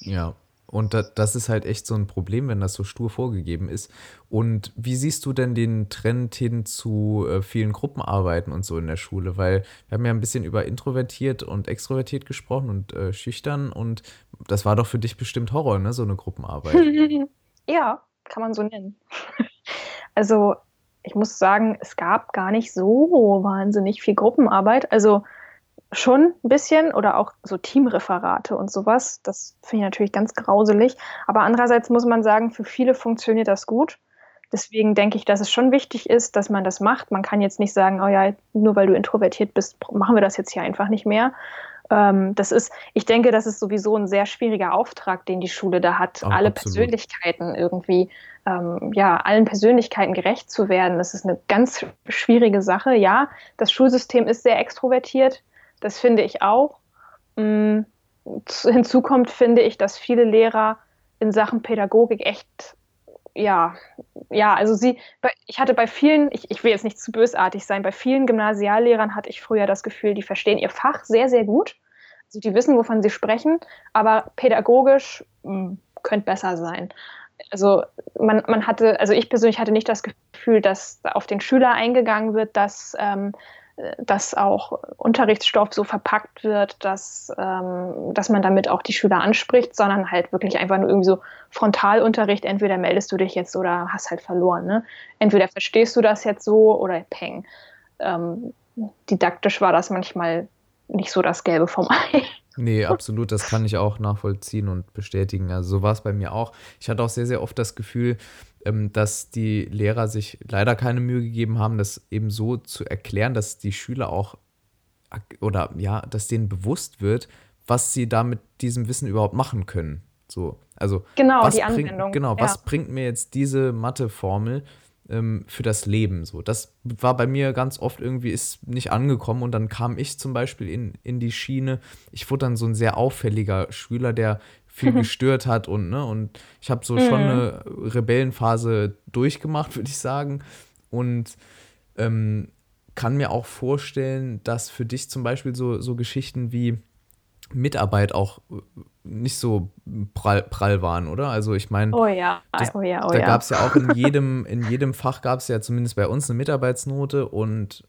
Speaker 2: Ja, und das ist halt echt so ein Problem, wenn das so stur vorgegeben ist. Und wie siehst du denn den Trend hin zu äh, vielen Gruppenarbeiten und so in der Schule? Weil wir haben ja ein bisschen über introvertiert und extrovertiert gesprochen und äh, schüchtern. Und das war doch für dich bestimmt Horror, ne? So eine Gruppenarbeit. *laughs*
Speaker 1: ja, kann man so nennen. *laughs* also ich muss sagen, es gab gar nicht so wahnsinnig viel Gruppenarbeit. Also schon ein bisschen oder auch so Teamreferate und sowas. Das finde ich natürlich ganz grauselig. Aber andererseits muss man sagen, für viele funktioniert das gut. Deswegen denke ich, dass es schon wichtig ist, dass man das macht. Man kann jetzt nicht sagen, oh ja, nur weil du introvertiert bist, machen wir das jetzt hier einfach nicht mehr. Ähm, das ist, ich denke, das ist sowieso ein sehr schwieriger Auftrag, den die Schule da hat, oh, alle absolut. Persönlichkeiten irgendwie, ähm, ja, allen Persönlichkeiten gerecht zu werden. Das ist eine ganz schwierige Sache. Ja, das Schulsystem ist sehr extrovertiert. Das finde ich auch. Mm, hinzu kommt, finde ich, dass viele Lehrer in Sachen Pädagogik echt, ja, ja, also sie, ich hatte bei vielen, ich, ich will jetzt nicht zu bösartig sein, bei vielen Gymnasiallehrern hatte ich früher das Gefühl, die verstehen ihr Fach sehr, sehr gut. Also die wissen, wovon sie sprechen, aber pädagogisch mh, mm, könnte besser sein. Also man, man hatte, also ich persönlich hatte nicht das Gefühl, dass auf den Schüler eingegangen wird, dass ähm, dass auch Unterrichtsstoff so verpackt wird, dass, ähm, dass man damit auch die Schüler anspricht, sondern halt wirklich einfach nur irgendwie so Frontalunterricht, entweder meldest du dich jetzt oder hast halt verloren. Ne? Entweder verstehst du das jetzt so oder peng. Ähm, didaktisch war das manchmal nicht so das Gelbe vom Ei.
Speaker 2: Nee, absolut, das kann ich auch nachvollziehen und bestätigen. Also so war es bei mir auch. Ich hatte auch sehr, sehr oft das Gefühl, ähm, dass die Lehrer sich leider keine Mühe gegeben haben, das eben so zu erklären, dass die Schüler auch oder ja, dass denen bewusst wird, was sie da mit diesem Wissen überhaupt machen können. So, also
Speaker 1: genau,
Speaker 2: was
Speaker 1: die
Speaker 2: bringt,
Speaker 1: Anwendung.
Speaker 2: Genau,
Speaker 1: ja.
Speaker 2: was bringt mir jetzt diese Matheformel ähm, für das Leben? So, das war bei mir ganz oft irgendwie ist nicht angekommen und dann kam ich zum Beispiel in, in die Schiene. Ich wurde dann so ein sehr auffälliger Schüler, der viel *laughs* gestört hat und ne und ich habe so
Speaker 1: Mhm.
Speaker 2: schon eine Rebellenphase durchgemacht, *laughs* würde ich sagen und ähm, kann mir auch vorstellen, dass für dich zum Beispiel so, so Geschichten wie Mitarbeit auch äh, nicht so prall, prall waren, oder? Also ich meine,
Speaker 1: Oh ja,
Speaker 2: das-
Speaker 1: oh ja, oh
Speaker 2: da
Speaker 1: ja.
Speaker 2: gab es ja auch in *laughs* jedem, in jedem Fach gab es ja zumindest bei uns eine Mitarbeitsnote und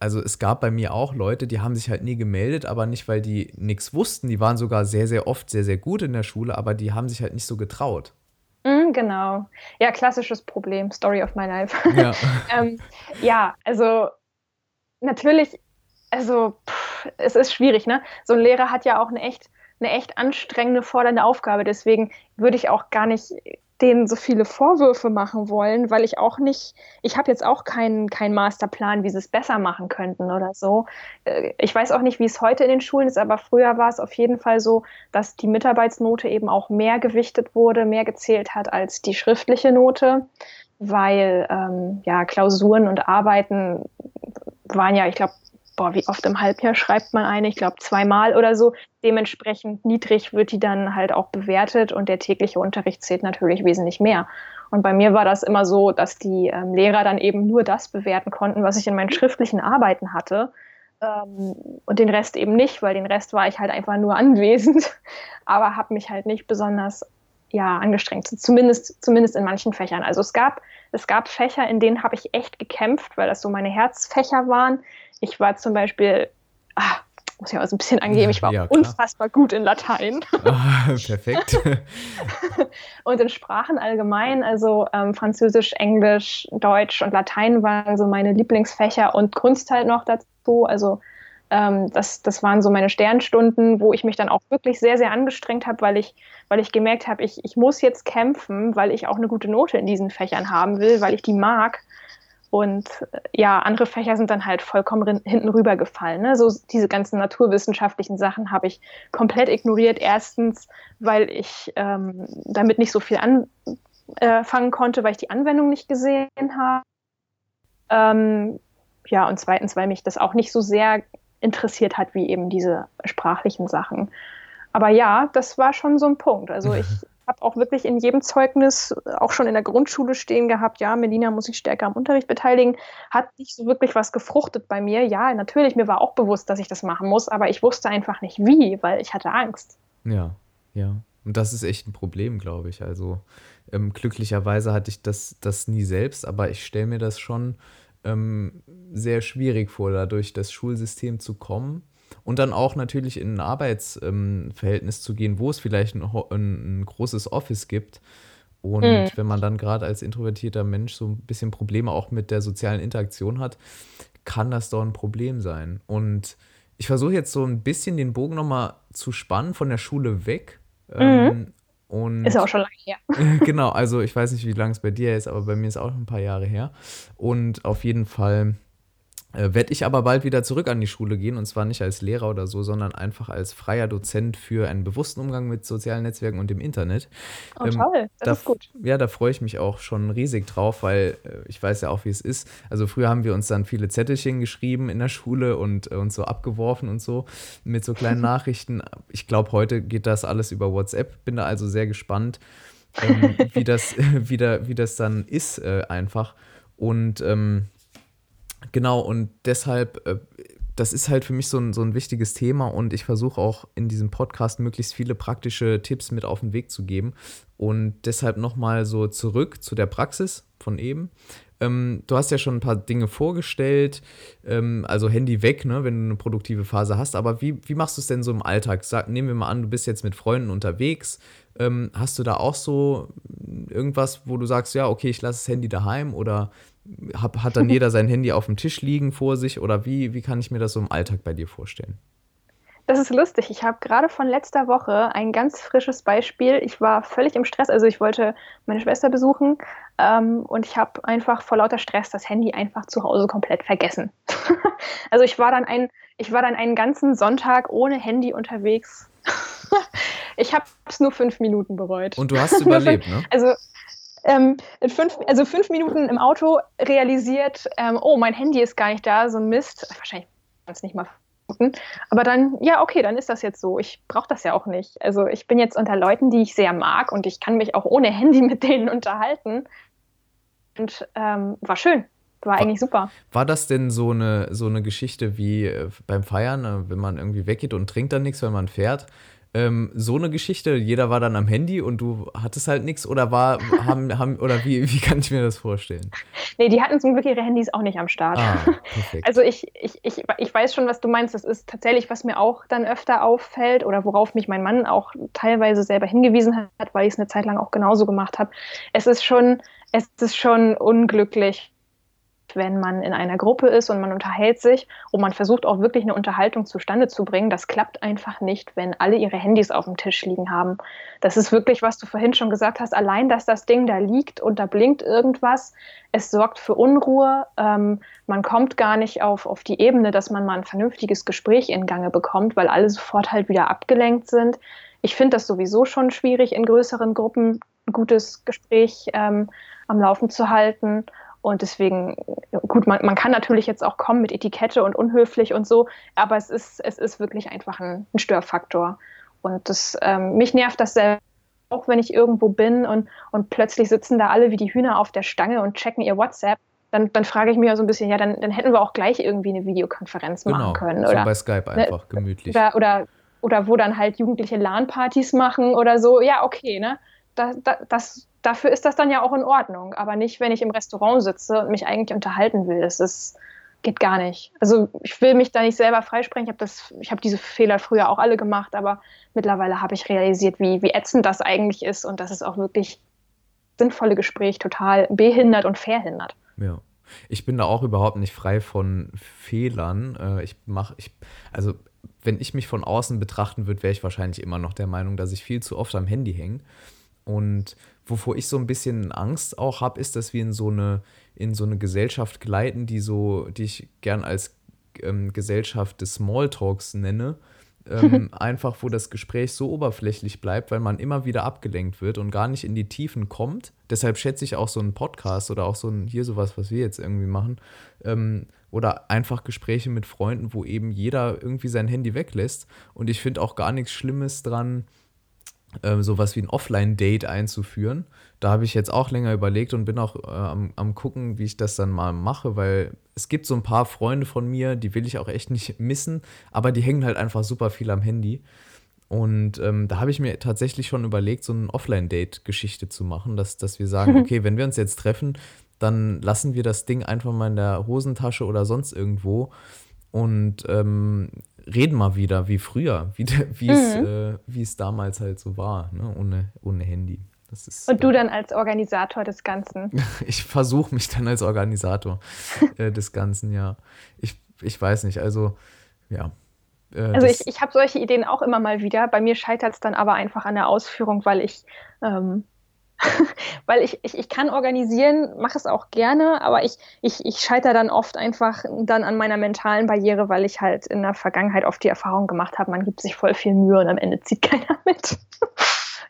Speaker 2: also es gab bei mir auch Leute, die haben sich halt nie gemeldet, aber nicht, weil die nichts wussten. Die waren sogar sehr, sehr oft sehr, sehr gut in der Schule, aber die haben sich halt nicht so getraut.
Speaker 1: Mm, genau. Ja, klassisches Problem. Story of my life.
Speaker 2: Ja. *laughs*
Speaker 1: ähm, ja, also natürlich, also pff, es ist schwierig, ne? So ein Lehrer hat ja auch eine echt, eine echt anstrengende, fordernde Aufgabe. Deswegen würde ich auch gar nicht denen so viele Vorwürfe machen wollen, weil ich auch nicht, ich habe jetzt auch keinen keinen Masterplan, wie sie es besser machen könnten oder so. Äh, Ich weiß auch nicht, wie es heute in den Schulen ist, aber früher war es auf jeden Fall so, dass die Mitarbeitsnote eben auch mehr gewichtet wurde, mehr gezählt hat als die schriftliche Note, weil ähm, ja Klausuren und Arbeiten waren ja, ich glaube, boah, wie oft im Halbjahr schreibt man eine? Ich glaube zweimal oder so. Dementsprechend niedrig wird die dann halt auch bewertet und der tägliche Unterricht zählt natürlich wesentlich mehr. Und bei mir war das immer so, dass die ähm, Lehrer dann eben nur das bewerten konnten, was ich in meinen schriftlichen Arbeiten hatte. Ähm, und den Rest eben nicht, weil den Rest war ich halt einfach nur anwesend, *laughs* aber habe mich halt nicht besonders ja, angestrengt, zumindest, zumindest in manchen Fächern. Also es gab, es gab Fächer, in denen habe ich echt gekämpft, weil das so meine Herzfächer waren. Ich war zum Beispiel, ah, muss ich mal so ein bisschen angeben, ich war
Speaker 2: Ja,
Speaker 1: unfassbar gut in Latein *laughs*
Speaker 2: Ah, Perfekt. *laughs*
Speaker 1: und in Sprachen allgemein. Also ähm, Französisch, Englisch, Deutsch und Latein waren so meine Lieblingsfächer und Kunst halt noch dazu. Also ähm, das, das waren so meine Sternstunden, wo ich mich dann auch wirklich sehr, sehr angestrengt habe, weil ich, weil ich gemerkt habe, ich, ich muss jetzt kämpfen, weil ich auch eine gute Note in diesen Fächern haben will, weil ich die mag. Und äh, ja, andere Fächer sind dann halt vollkommen hinten rübergefallen. Ne? So diese ganzen naturwissenschaftlichen Sachen habe ich komplett ignoriert. Erstens, weil ich ähm, damit nicht so viel anfangen konnte, weil ich die Anwendung nicht gesehen habe. Ähm, ja, und zweitens, weil mich das auch nicht so sehr interessiert hat, wie eben diese sprachlichen Sachen. Aber ja, das war schon so ein Punkt. Also *laughs* ich habe auch wirklich in jedem Zeugnis, auch schon in der Grundschule stehen gehabt, ja, Melina muss sich stärker am Unterricht beteiligen. Hat nicht so wirklich was gefruchtet bei mir. Ja, natürlich, mir war auch bewusst, dass ich das machen muss, aber ich wusste einfach nicht wie, weil ich hatte Angst.
Speaker 2: Ja, ja. Und das ist echt ein Problem, glaube ich. Also ähm, glücklicherweise hatte ich das, das nie selbst, aber ich stelle mir das schon ähm, sehr schwierig vor, da durch das Schulsystem zu kommen und dann auch natürlich in ein Arbeitsverhältnis zu gehen, wo es vielleicht ein, ein, ein großes Office gibt. Und
Speaker 1: Mhm.
Speaker 2: wenn man dann gerade als introvertierter Mensch so ein bisschen Probleme auch mit der sozialen Interaktion hat, kann das doch ein Problem sein. Und ich versuche jetzt so ein bisschen den Bogen nochmal zu spannen von der Schule weg. Ähm, und
Speaker 1: Mhm. Ist ja auch schon lange her. *laughs*
Speaker 2: genau, also ich weiß nicht, wie lange es bei dir ist, aber bei mir ist auch ein paar Jahre her. Und auf jeden Fall werde ich aber bald wieder zurück an die Schule gehen und zwar nicht als Lehrer oder so, sondern einfach als freier Dozent für einen bewussten Umgang mit sozialen Netzwerken und dem Internet.
Speaker 1: Oh,
Speaker 2: Ähm,
Speaker 1: toll, das
Speaker 2: da,
Speaker 1: ist gut.
Speaker 2: Ja, da freue ich mich auch schon riesig drauf, weil äh, ich weiß ja auch, wie es ist. Also früher haben wir uns dann viele Zettelchen geschrieben in der Schule und äh, uns so abgeworfen und so mit so kleinen *laughs* Nachrichten. Ich glaube, heute geht das alles über WhatsApp. Bin da also sehr gespannt, ähm, wie, das, *laughs* wie, da, wie das dann ist äh, einfach. Und ähm, genau, und deshalb, äh, das ist halt für mich so ein, so ein wichtiges Thema und ich versuche auch in diesem Podcast möglichst viele praktische Tipps mit auf den Weg zu geben. Und deshalb nochmal so zurück zu der Praxis von eben. Ähm, du hast ja schon ein paar Dinge vorgestellt, ähm, also Handy weg, ne, wenn du eine produktive Phase hast. Aber wie, wie machst du es denn so im Alltag? Sag, nehmen wir mal an, du bist jetzt mit Freunden unterwegs. Ähm, hast du da auch so irgendwas, wo du sagst, ja, okay, ich lasse das Handy daheim oder hab, hat dann *laughs* jeder sein Handy auf dem Tisch liegen vor sich oder wie, wie kann ich mir das so im Alltag bei dir vorstellen?
Speaker 1: das ist lustig. Ich habe gerade von letzter Woche ein ganz frisches Beispiel. Ich war völlig im Stress. Also ich wollte meine Schwester besuchen ähm, und ich habe einfach vor lauter Stress das Handy einfach zu Hause komplett vergessen. *laughs* also ich war dann ein, ich war dann einen ganzen Sonntag ohne Handy unterwegs. *laughs* ich habe es nur fünf Minuten bereut.
Speaker 2: Und du hast überlebt, ne?
Speaker 1: Also ähm, fünf, also fünf Minuten im Auto realisiert, ähm, oh, mein Handy ist gar nicht da, so ein Mist. Wahrscheinlich kann es nicht mal aber dann, ja, okay, dann ist das jetzt so. Ich brauche das ja auch nicht. Also ich bin jetzt unter Leuten, die ich sehr mag und ich kann mich auch ohne Handy *laughs* mit denen unterhalten. Und ähm, war schön. War eigentlich super.
Speaker 2: War das denn so eine, so eine Geschichte wie äh, beim Feiern, äh, wenn man irgendwie weggeht und trinkt dann nichts, wenn man fährt? Ähm, so eine Geschichte? Jeder war dann am Handy und du hattest halt nichts oder war, haben, haben, oder wie, wie kann ich mir das vorstellen?
Speaker 1: Nee, die hatten zum Glück ihre Handys auch nicht am Start. Ah, *laughs* perfekt. Also ich, ich, ich, ich weiß schon, was du meinst. Das ist tatsächlich, was mir auch dann öfter auffällt oder worauf mich mein Mann auch teilweise selber hingewiesen hat, weil ich es eine Zeit lang auch genauso gemacht habe. Es ist schon, es ist schon unglücklich, wenn man in einer Gruppe ist und man unterhält sich und man versucht auch wirklich eine Unterhaltung zustande zu bringen. Das klappt einfach nicht, wenn alle ihre Handys auf dem Tisch liegen haben. Das ist wirklich, was du vorhin schon gesagt hast, allein, dass das Ding da liegt und da blinkt irgendwas, es sorgt für Unruhe. Ähm, man kommt gar nicht auf, auf die Ebene, dass man mal ein vernünftiges Gespräch in Gange bekommt, weil alle sofort halt wieder abgelenkt sind. Ich finde das sowieso schon schwierig, in größeren Gruppen ein gutes Gespräch ähm, am Laufen zu halten. Und deswegen, gut, man, man kann natürlich jetzt auch kommen mit Etikette und unhöflich und so, aber es ist, es ist wirklich einfach ein, ein Störfaktor. Und das, ähm, mich nervt das selber auch, wenn ich irgendwo bin und, und plötzlich sitzen da alle wie die Hühner auf der Stange und checken ihr WhatsApp. Dann, dann frage ich mich ja so ein bisschen, ja, dann, dann hätten wir auch gleich irgendwie eine Videokonferenz genau, machen können. Oder
Speaker 2: so bei Skype ne, einfach, ne, gemütlich.
Speaker 1: Oder, oder, oder wo dann halt Jugendliche LAN-Partys machen oder so. Ja, okay, ne? Das, das dafür ist das dann ja auch in Ordnung, aber nicht, wenn ich im Restaurant sitze und mich eigentlich unterhalten will. Das ist, geht gar nicht. Also ich will mich da nicht selber freisprechen. Ich habe das, diese Fehler früher auch alle gemacht, aber mittlerweile habe ich realisiert, wie, wie ätzend das eigentlich ist und dass es auch wirklich sinnvolle Gespräch total behindert und verhindert.
Speaker 2: Ja. Ich bin da auch überhaupt nicht frei von Fehlern. Äh, ich mache, ich, also wenn ich mich von außen betrachten würde, wäre ich wahrscheinlich immer noch der Meinung, dass ich viel zu oft am Handy hänge. Und wovor ich so ein bisschen Angst auch habe, ist, dass wir in so eine, in so eine Gesellschaft gleiten, die so, die ich gern als ähm, Gesellschaft des Smalltalks nenne. Ähm, *laughs* einfach, wo das Gespräch so oberflächlich bleibt, weil man immer wieder abgelenkt wird und gar nicht in die Tiefen kommt. Deshalb schätze ich auch so einen Podcast oder auch so ein, hier sowas, was wir jetzt irgendwie machen, ähm, oder einfach Gespräche mit Freunden, wo eben jeder irgendwie sein Handy weglässt. Und ich finde auch gar nichts Schlimmes dran, ähm, sowas wie ein Offline-Date einzuführen. Da habe ich jetzt auch länger überlegt und bin auch äh, am, am gucken, wie ich das dann mal mache, weil es gibt so ein paar Freunde von mir, die will ich auch echt nicht missen, aber die hängen halt einfach super viel am Handy. Und ähm, da habe ich mir tatsächlich schon überlegt, so eine Offline-Date-Geschichte zu machen, dass, dass wir sagen, *laughs* okay, wenn wir uns jetzt treffen, dann lassen wir das Ding einfach mal in der Hosentasche oder sonst irgendwo und ähm, reden mal wieder wie früher, wie, wie mhm. äh, wie es damals halt so war, ne? ohne, ohne Handy.
Speaker 1: Ist, und du dann als Organisator des Ganzen? *laughs*
Speaker 2: ich versuche mich dann als Organisator *laughs* äh, des Ganzen, ja. Ich, ich weiß nicht, also ja.
Speaker 1: Äh, also ich, ich habe solche Ideen auch immer mal wieder. Bei mir scheitert es dann aber einfach an der Ausführung, weil ich ähm, *laughs* weil ich, ich, ich kann organisieren, mache es auch gerne, aber ich, ich, ich scheitere dann oft einfach dann an meiner mentalen Barriere, weil ich halt in der Vergangenheit oft die Erfahrung gemacht habe, man gibt sich voll viel Mühe und am Ende zieht *laughs* keiner mit.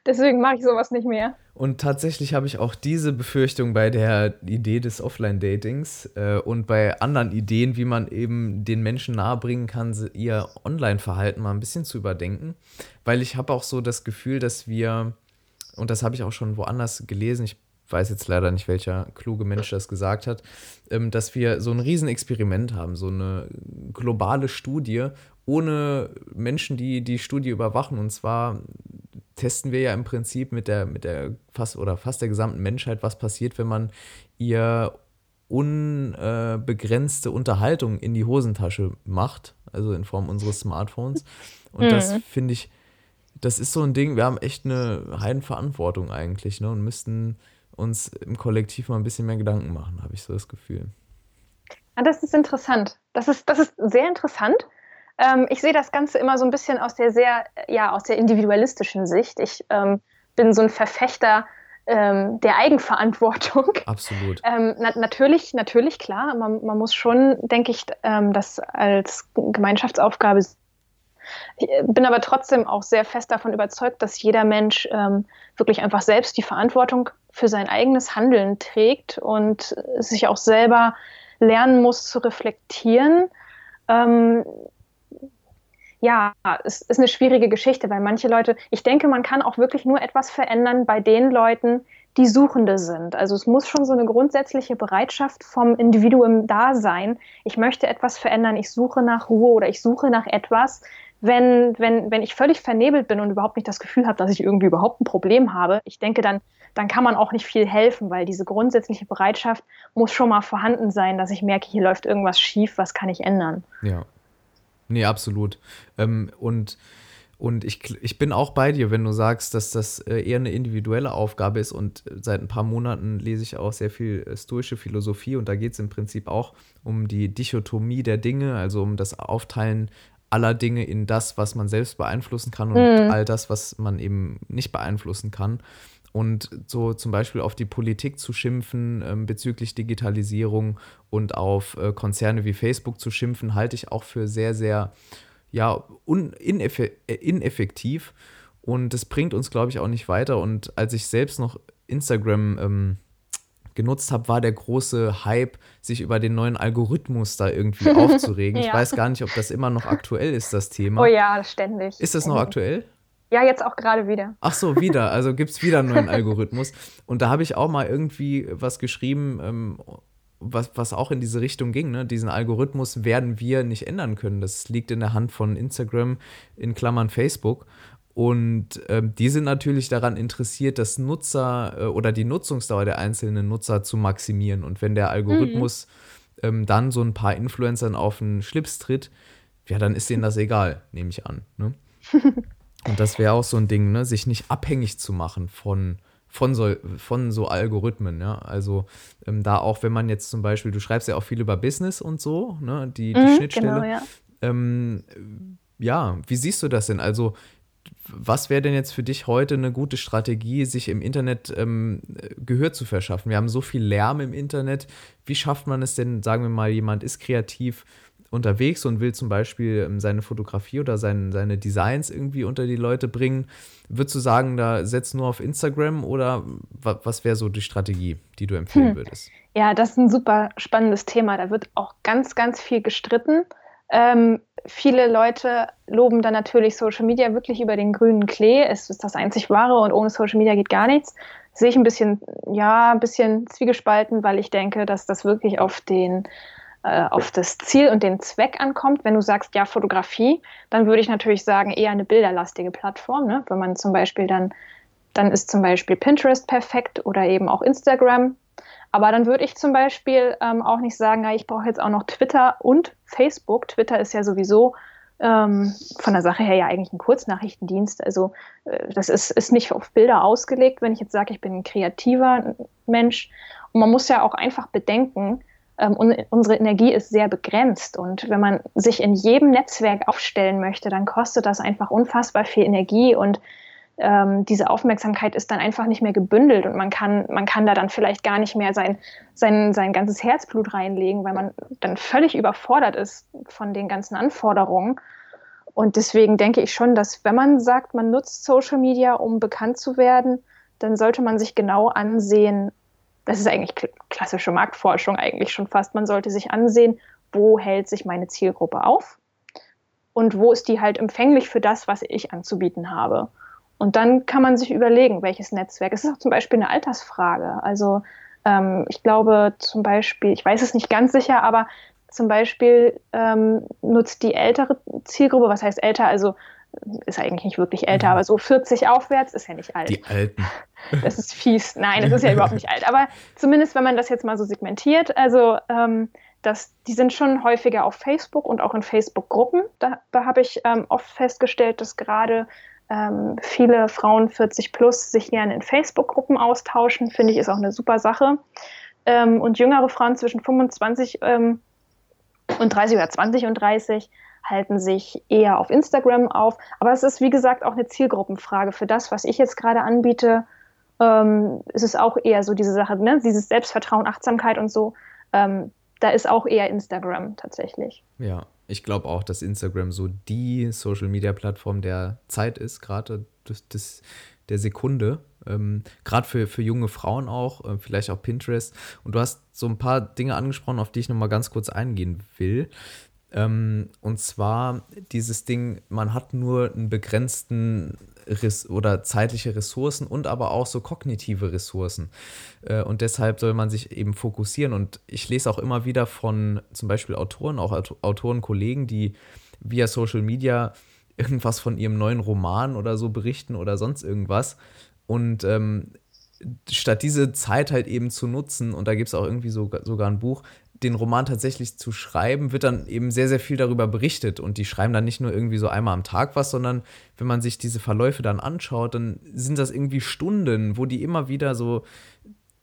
Speaker 1: Deswegen mache ich sowas nicht mehr.
Speaker 2: Und tatsächlich habe ich auch diese Befürchtung bei der Idee des Offline-Datings äh, und bei anderen Ideen, wie man eben den Menschen nahebringen kann, ihr Online-Verhalten mal ein bisschen zu überdenken. Weil ich habe auch so das Gefühl, dass wir und das habe ich auch schon woanders gelesen, ich weiß jetzt leider nicht, welcher kluge Mensch das gesagt hat, ähm, dass wir so ein Riesenexperiment haben, so eine globale Studie ohne Menschen, die die Studie überwachen. Und zwar testen wir ja im Prinzip mit der, mit der fast oder fast der gesamten Menschheit, was passiert, wenn man ihr unbegrenzte Unterhaltung in die Hosentasche macht, also in Form unseres Smartphones. Und mhm. das finde ich das ist so ein Ding, wir haben echt eine Heidenverantwortung eigentlich ne, und müssten uns im Kollektiv mal ein bisschen mehr Gedanken machen, habe ich so das Gefühl.
Speaker 1: Ja, ah, das ist interessant. Das ist, das ist sehr interessant. Ähm, ich sehe das Ganze immer so ein bisschen aus der sehr, ja, aus der individualistischen Sicht. Ich ähm, bin so ein Verfechter ähm, der Eigenverantwortung. *laughs*
Speaker 2: Absolut.
Speaker 1: Ähm, na natürlich, natürlich, klar. Man, man muss schon, denke ich, ähm, das als Gemeinschaftsaufgabe. Ich bin aber trotzdem auch sehr fest davon überzeugt, dass jeder Mensch ähm, wirklich einfach selbst die Verantwortung für sein eigenes Handeln trägt und sich auch selber lernen muss zu reflektieren. Ähm, ja, es ist eine schwierige Geschichte, weil manche Leute, ich denke, man kann auch wirklich nur etwas verändern bei den Leuten, die Suchende sind. Also es muss schon so eine grundsätzliche Bereitschaft vom Individuum da sein. Ich möchte etwas verändern, ich suche nach Ruhe oder ich suche nach etwas. Wenn, wenn, wenn ich völlig vernebelt bin und überhaupt nicht das Gefühl habe, dass ich irgendwie überhaupt ein Problem habe, ich denke, dann, dann kann man auch nicht viel helfen, weil diese grundsätzliche Bereitschaft muss schon mal vorhanden sein, dass ich merke, hier läuft irgendwas schief, was kann ich ändern.
Speaker 2: Ja. Nee, absolut. Ähm, und und ich, ich bin auch bei dir, wenn du sagst, dass das äh, eher eine individuelle Aufgabe ist. Und seit ein paar Monaten lese ich auch sehr viel äh, stoische Philosophie. Und da geht es im Prinzip auch um die Dichotomie der Dinge, also um das Aufteilen aller Dinge in das, was man selbst beeinflussen kann und mhm. all das, was man eben nicht beeinflussen kann. Und so zum Beispiel auf die Politik zu schimpfen ähm, bezüglich Digitalisierung und auf äh, Konzerne wie Facebook zu schimpfen, halte ich auch für sehr, sehr ja, ineff äh, ineffektiv. Und das bringt uns, glaube ich, auch nicht weiter. Und als ich selbst noch Instagram ähm, genutzt habe, war der große Hype, sich über den neuen Algorithmus da irgendwie *laughs* aufzuregen. ja. Ich weiß gar nicht, ob das immer noch aktuell ist, das Thema.
Speaker 1: Oh ja, ständig.
Speaker 2: Ist das noch aktuell?
Speaker 1: Ja, jetzt auch gerade wieder.
Speaker 2: Ach so, wieder. Also gibt es wieder einen neuen *laughs* Algorithmus. Und da habe ich auch mal irgendwie was geschrieben, ähm, was, was auch in diese Richtung ging. Ne? Diesen Algorithmus werden wir nicht ändern können. Das liegt in der Hand von Instagram, in Klammern Facebook. Und ähm, die sind natürlich daran interessiert, das Nutzer äh, oder die Nutzungsdauer der einzelnen Nutzer zu maximieren. Und wenn der Algorithmus mhm. ähm, dann so ein paar Influencern auf den Schlips tritt, ja, dann ist denen das egal, nehme ich an. Ne? *laughs* Und das wäre auch so ein Ding, ne? sich nicht abhängig zu machen von, von, so, von so Algorithmen. Ja? Also ähm, da auch, wenn man jetzt zum Beispiel, du schreibst ja auch viel über Business und so, ne? die, die mhm, Schnittstelle. Genau, ja. Ähm, ja, wie siehst du das denn? Also was wäre denn jetzt für dich heute eine gute Strategie, sich im Internet ähm, Gehör zu verschaffen? Wir haben so viel Lärm im Internet. Wie schafft man es denn, sagen wir mal, jemand ist kreativ, unterwegs und will zum Beispiel ähm, seine Fotografie oder sein, seine Designs irgendwie unter die Leute bringen, würdest du sagen, da setzt nur auf Instagram oder was wäre so die Strategie, die du empfehlen hm. würdest?
Speaker 1: Ja, das ist ein super spannendes Thema. Da wird auch ganz, ganz viel gestritten. Ähm, viele Leute loben dann natürlich Social Media wirklich über den grünen Klee. Es ist das einzig wahre und ohne Social Media geht gar nichts. Sehe ich ein bisschen, ja, ein bisschen zwiegespalten, weil ich denke, dass das wirklich auf den äh, auf das Ziel und den Zweck ankommt. Wenn du sagst, ja, Fotografie, dann würde ich natürlich sagen, eher eine bilderlastige Plattform. Ne? Wenn man zum Beispiel dann, dann ist zum Beispiel Pinterest perfekt oder eben auch Instagram. Aber dann würde ich zum Beispiel ähm, auch nicht sagen, na, ich brauche jetzt auch noch Twitter und Facebook. Twitter ist ja sowieso ähm, von der Sache her ja eigentlich ein Kurznachrichtendienst. Also äh, das ist, ist nicht auf Bilder ausgelegt, wenn ich jetzt sage, ich bin ein kreativer Mensch. Und man muss ja auch einfach bedenken, ähm, unsere Energie ist sehr begrenzt und wenn man sich in jedem Netzwerk aufstellen möchte, dann kostet das einfach unfassbar viel Energie und ähm, diese Aufmerksamkeit ist dann einfach nicht mehr gebündelt und man kann, man kann da dann vielleicht gar nicht mehr sein, sein, sein ganzes Herzblut reinlegen, weil man dann völlig überfordert ist von den ganzen Anforderungen. Und deswegen denke ich schon, dass wenn man sagt, man nutzt Social Media, um bekannt zu werden, dann sollte man sich genau ansehen, das ist eigentlich klassische Marktforschung eigentlich schon fast. Man sollte sich ansehen, wo hält sich meine Zielgruppe auf und wo ist die halt empfänglich für das, was ich anzubieten habe. Und dann kann man sich überlegen, welches Netzwerk. Es ist auch zum Beispiel eine Altersfrage. Also ähm, ich glaube zum Beispiel, ich weiß es nicht ganz sicher, aber zum Beispiel ähm, nutzt die ältere Zielgruppe, was heißt älter, also ist eigentlich nicht wirklich älter, mhm. aber so 40 aufwärts ist ja nicht alt.
Speaker 2: Die Alten. *laughs*
Speaker 1: Das ist fies. Nein, das ist ja überhaupt nicht alt. Aber zumindest, wenn man das jetzt mal so segmentiert, also ähm, das, die sind schon häufiger auf Facebook und auch in Facebook-Gruppen. Da, da habe ich ähm, oft festgestellt, dass gerade ähm, viele Frauen 40 plus sich gerne in Facebook-Gruppen austauschen. Finde ich, ist auch eine super Sache. Ähm, und jüngere Frauen zwischen 25 ähm, und 30 oder 20 und 30 halten sich eher auf Instagram auf. Aber es ist, wie gesagt, auch eine Zielgruppenfrage. Für das, was ich jetzt gerade anbiete, ähm, ist es auch eher so diese Sache, ne? dieses Selbstvertrauen, Achtsamkeit und so. Ähm, da ist auch eher Instagram tatsächlich.
Speaker 2: Ja, ich glaube auch, dass Instagram so die Social-Media-Plattform der Zeit ist, gerade der Sekunde. Ähm, gerade für, für junge Frauen auch, äh, vielleicht auch Pinterest. Und du hast so ein paar Dinge angesprochen, auf die ich nochmal ganz kurz eingehen will. Ähm, und zwar dieses Ding, man hat nur einen begrenzten Res oder zeitliche Ressourcen und aber auch so kognitive Ressourcen. Äh, und deshalb soll man sich eben fokussieren. Und ich lese auch immer wieder von zum Beispiel Autoren, auch Autoren, Kollegen, die via Social Media irgendwas von ihrem neuen Roman oder so berichten oder sonst irgendwas. Und ähm, statt diese Zeit halt eben zu nutzen, und da gibt es auch irgendwie so, sogar ein Buch, den Roman tatsächlich zu schreiben, wird dann eben sehr, sehr viel darüber berichtet. Und die schreiben dann nicht nur irgendwie so einmal am Tag was, sondern wenn man sich diese Verläufe dann anschaut, dann sind das irgendwie Stunden, wo die immer wieder so,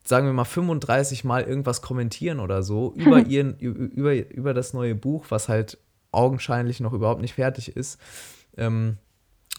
Speaker 2: sagen wir mal, 35 Mal irgendwas kommentieren oder so *laughs* über, ihren, über, über das neue Buch, was halt augenscheinlich noch überhaupt nicht fertig ist. Ähm,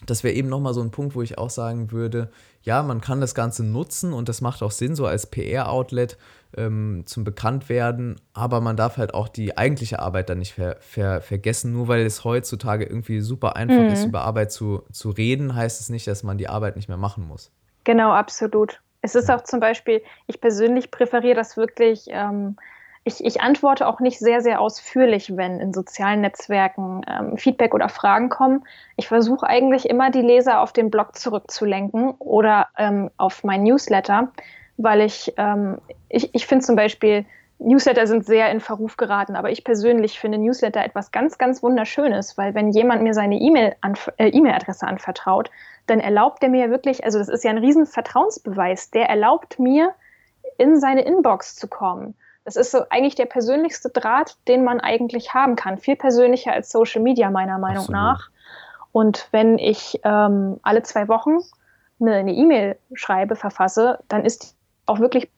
Speaker 2: das wäre eben nochmal so ein Punkt, wo ich auch sagen würde, ja, man kann das Ganze nutzen und das macht auch Sinn, so als PR-Outlet ähm, zum Bekanntwerden, aber man darf halt auch die eigentliche Arbeit dann nicht ver ver vergessen. Nur weil es heutzutage irgendwie super einfach mhm. ist, über Arbeit zu, zu reden, heißt es nicht, dass man die Arbeit nicht mehr machen muss.
Speaker 1: Genau, absolut. Es ist auch zum Beispiel, ich persönlich präferiere das wirklich. Ähm, ich, ich, antworte auch nicht sehr, sehr ausführlich, wenn in sozialen Netzwerken ähm, Feedback oder Fragen kommen. Ich versuche eigentlich immer, die Leser auf den Blog zurückzulenken oder ähm, auf mein Newsletter, weil ich, ähm, ich, ich finde zum Beispiel, Newsletter sind sehr in Verruf geraten, aber ich persönlich finde Newsletter etwas ganz, ganz Wunderschönes, weil wenn jemand mir seine E-Mail-Adresse äh, e anvertraut, dann erlaubt er mir wirklich, also das ist ja ein riesen Vertrauensbeweis, der erlaubt mir, in seine Inbox zu kommen. Das ist so eigentlich der persönlichste Draht, den man eigentlich haben kann. Viel persönlicher als Social Media, meiner Meinung Absolut. nach. Und wenn ich ähm, alle zwei Wochen eine E-Mail schreibe, verfasse, dann ist auch wirklich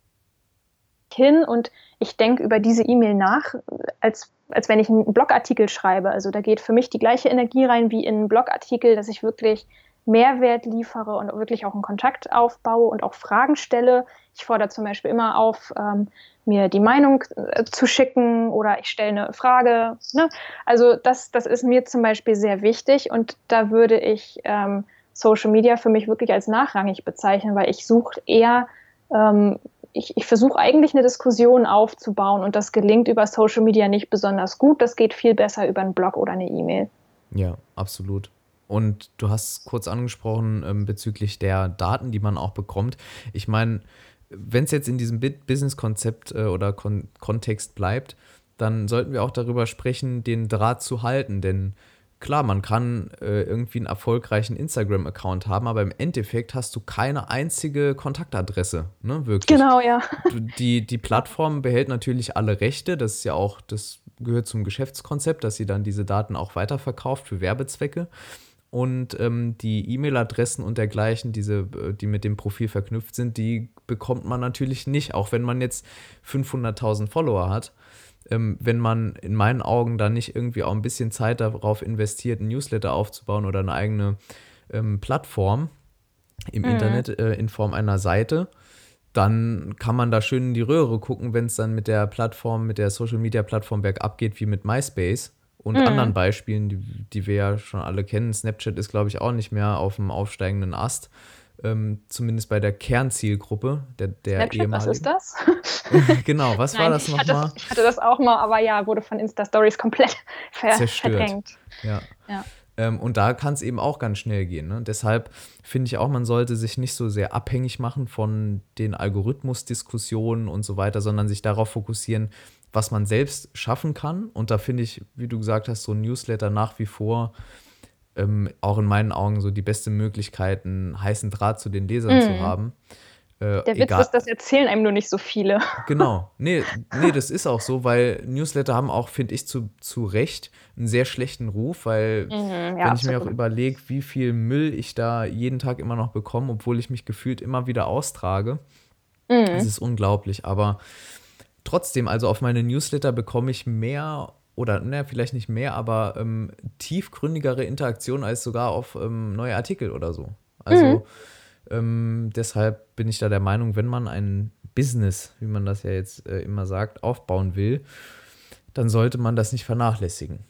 Speaker 1: hin und ich denke über diese E-Mail nach, als, als wenn ich einen Blogartikel schreibe. Also da geht für mich die gleiche Energie rein wie in einen Blogartikel, dass ich wirklich Mehrwert liefere und wirklich auch einen Kontakt aufbaue und auch Fragen stelle. Ich fordere zum Beispiel immer auf, ähm, mir die Meinung äh, zu schicken oder ich stelle eine Frage. Ne? Also das, das ist mir zum Beispiel sehr wichtig und da würde ich ähm, Social Media für mich wirklich als nachrangig bezeichnen, weil ich suche eher, ähm, ich, ich versuche eigentlich eine Diskussion aufzubauen und das gelingt über Social Media nicht besonders gut. Das geht viel besser über einen Blog oder eine E-Mail.
Speaker 2: Ja, absolut. Und du hast kurz angesprochen ähm, bezüglich der Daten, die man auch bekommt. Ich meine, wenn es jetzt in diesem Business-Konzept äh, oder Kon Kontext bleibt, dann sollten wir auch darüber sprechen, den Draht zu halten. Denn klar, man kann äh, irgendwie einen erfolgreichen Instagram-Account haben, aber im Endeffekt hast du keine einzige Kontaktadresse, ne, wirklich.
Speaker 1: Genau, ja.
Speaker 2: Die, die Plattform behält natürlich alle Rechte, das ist ja auch, das gehört zum Geschäftskonzept, dass sie dann diese Daten auch weiterverkauft für Werbezwecke und ähm, die E-Mail-Adressen und dergleichen, diese, äh, die mit dem Profil verknüpft sind, die bekommt man natürlich nicht, auch wenn man jetzt 500.000 Follower hat. Ähm, wenn man in meinen Augen da nicht irgendwie auch ein bisschen Zeit darauf investiert, ein Newsletter aufzubauen oder eine eigene ähm, Plattform im mhm. Internet äh, in Form einer Seite, dann kann man da schön in die Röhre gucken, wenn es dann mit der Plattform, mit der Social Media Plattform bergab geht, wie mit MySpace und mhm. anderen Beispielen, die, die wir ja schon alle kennen. Snapchat ist, glaube ich, auch nicht mehr auf dem aufsteigenden Ast. Ähm, zumindest bei der Kernzielgruppe der, der
Speaker 1: Snapchat, ehemaligen. was ist das? *laughs*
Speaker 2: genau, was Nein, war das nochmal?
Speaker 1: Ich hatte das auch mal, aber ja, wurde von Insta-Stories komplett *laughs* ver
Speaker 2: Zerstört. verdrängt. Ja. ja. Ähm, und da kann es eben auch ganz schnell gehen. Ne? Deshalb finde ich auch, man sollte sich nicht so sehr abhängig machen von den Algorithmusdiskussionen und so weiter, sondern sich darauf fokussieren, was man selbst schaffen kann. Und da finde ich, wie du gesagt hast, so ein Newsletter nach wie vor ähm, auch in meinen Augen so die beste Möglichkeit, einen heißen Draht zu den Lesern mhm. zu haben.
Speaker 1: Äh, Der Witz egal. ist, das erzählen einem nur nicht so viele. *laughs*
Speaker 2: Genau. Nee, nee, das ist auch so, weil Newsletter haben auch, finde ich, zu, zu Recht einen sehr schlechten Ruf, weil mhm, ja, wenn ich absolut. mir auch überlege, wie viel Müll ich da jeden Tag immer noch bekomme, obwohl ich mich gefühlt immer wieder austrage, mhm. das ist unglaublich. Aber trotzdem, also auf meine Newsletter bekomme ich mehr oder naja, vielleicht nicht mehr, aber ähm, tiefgründigere Interaktion als sogar auf ähm, neue Artikel oder so. Also mhm. ähm, deshalb bin ich da der Meinung, wenn man ein Business, wie man das ja jetzt äh, immer sagt, aufbauen will, dann sollte man das nicht vernachlässigen.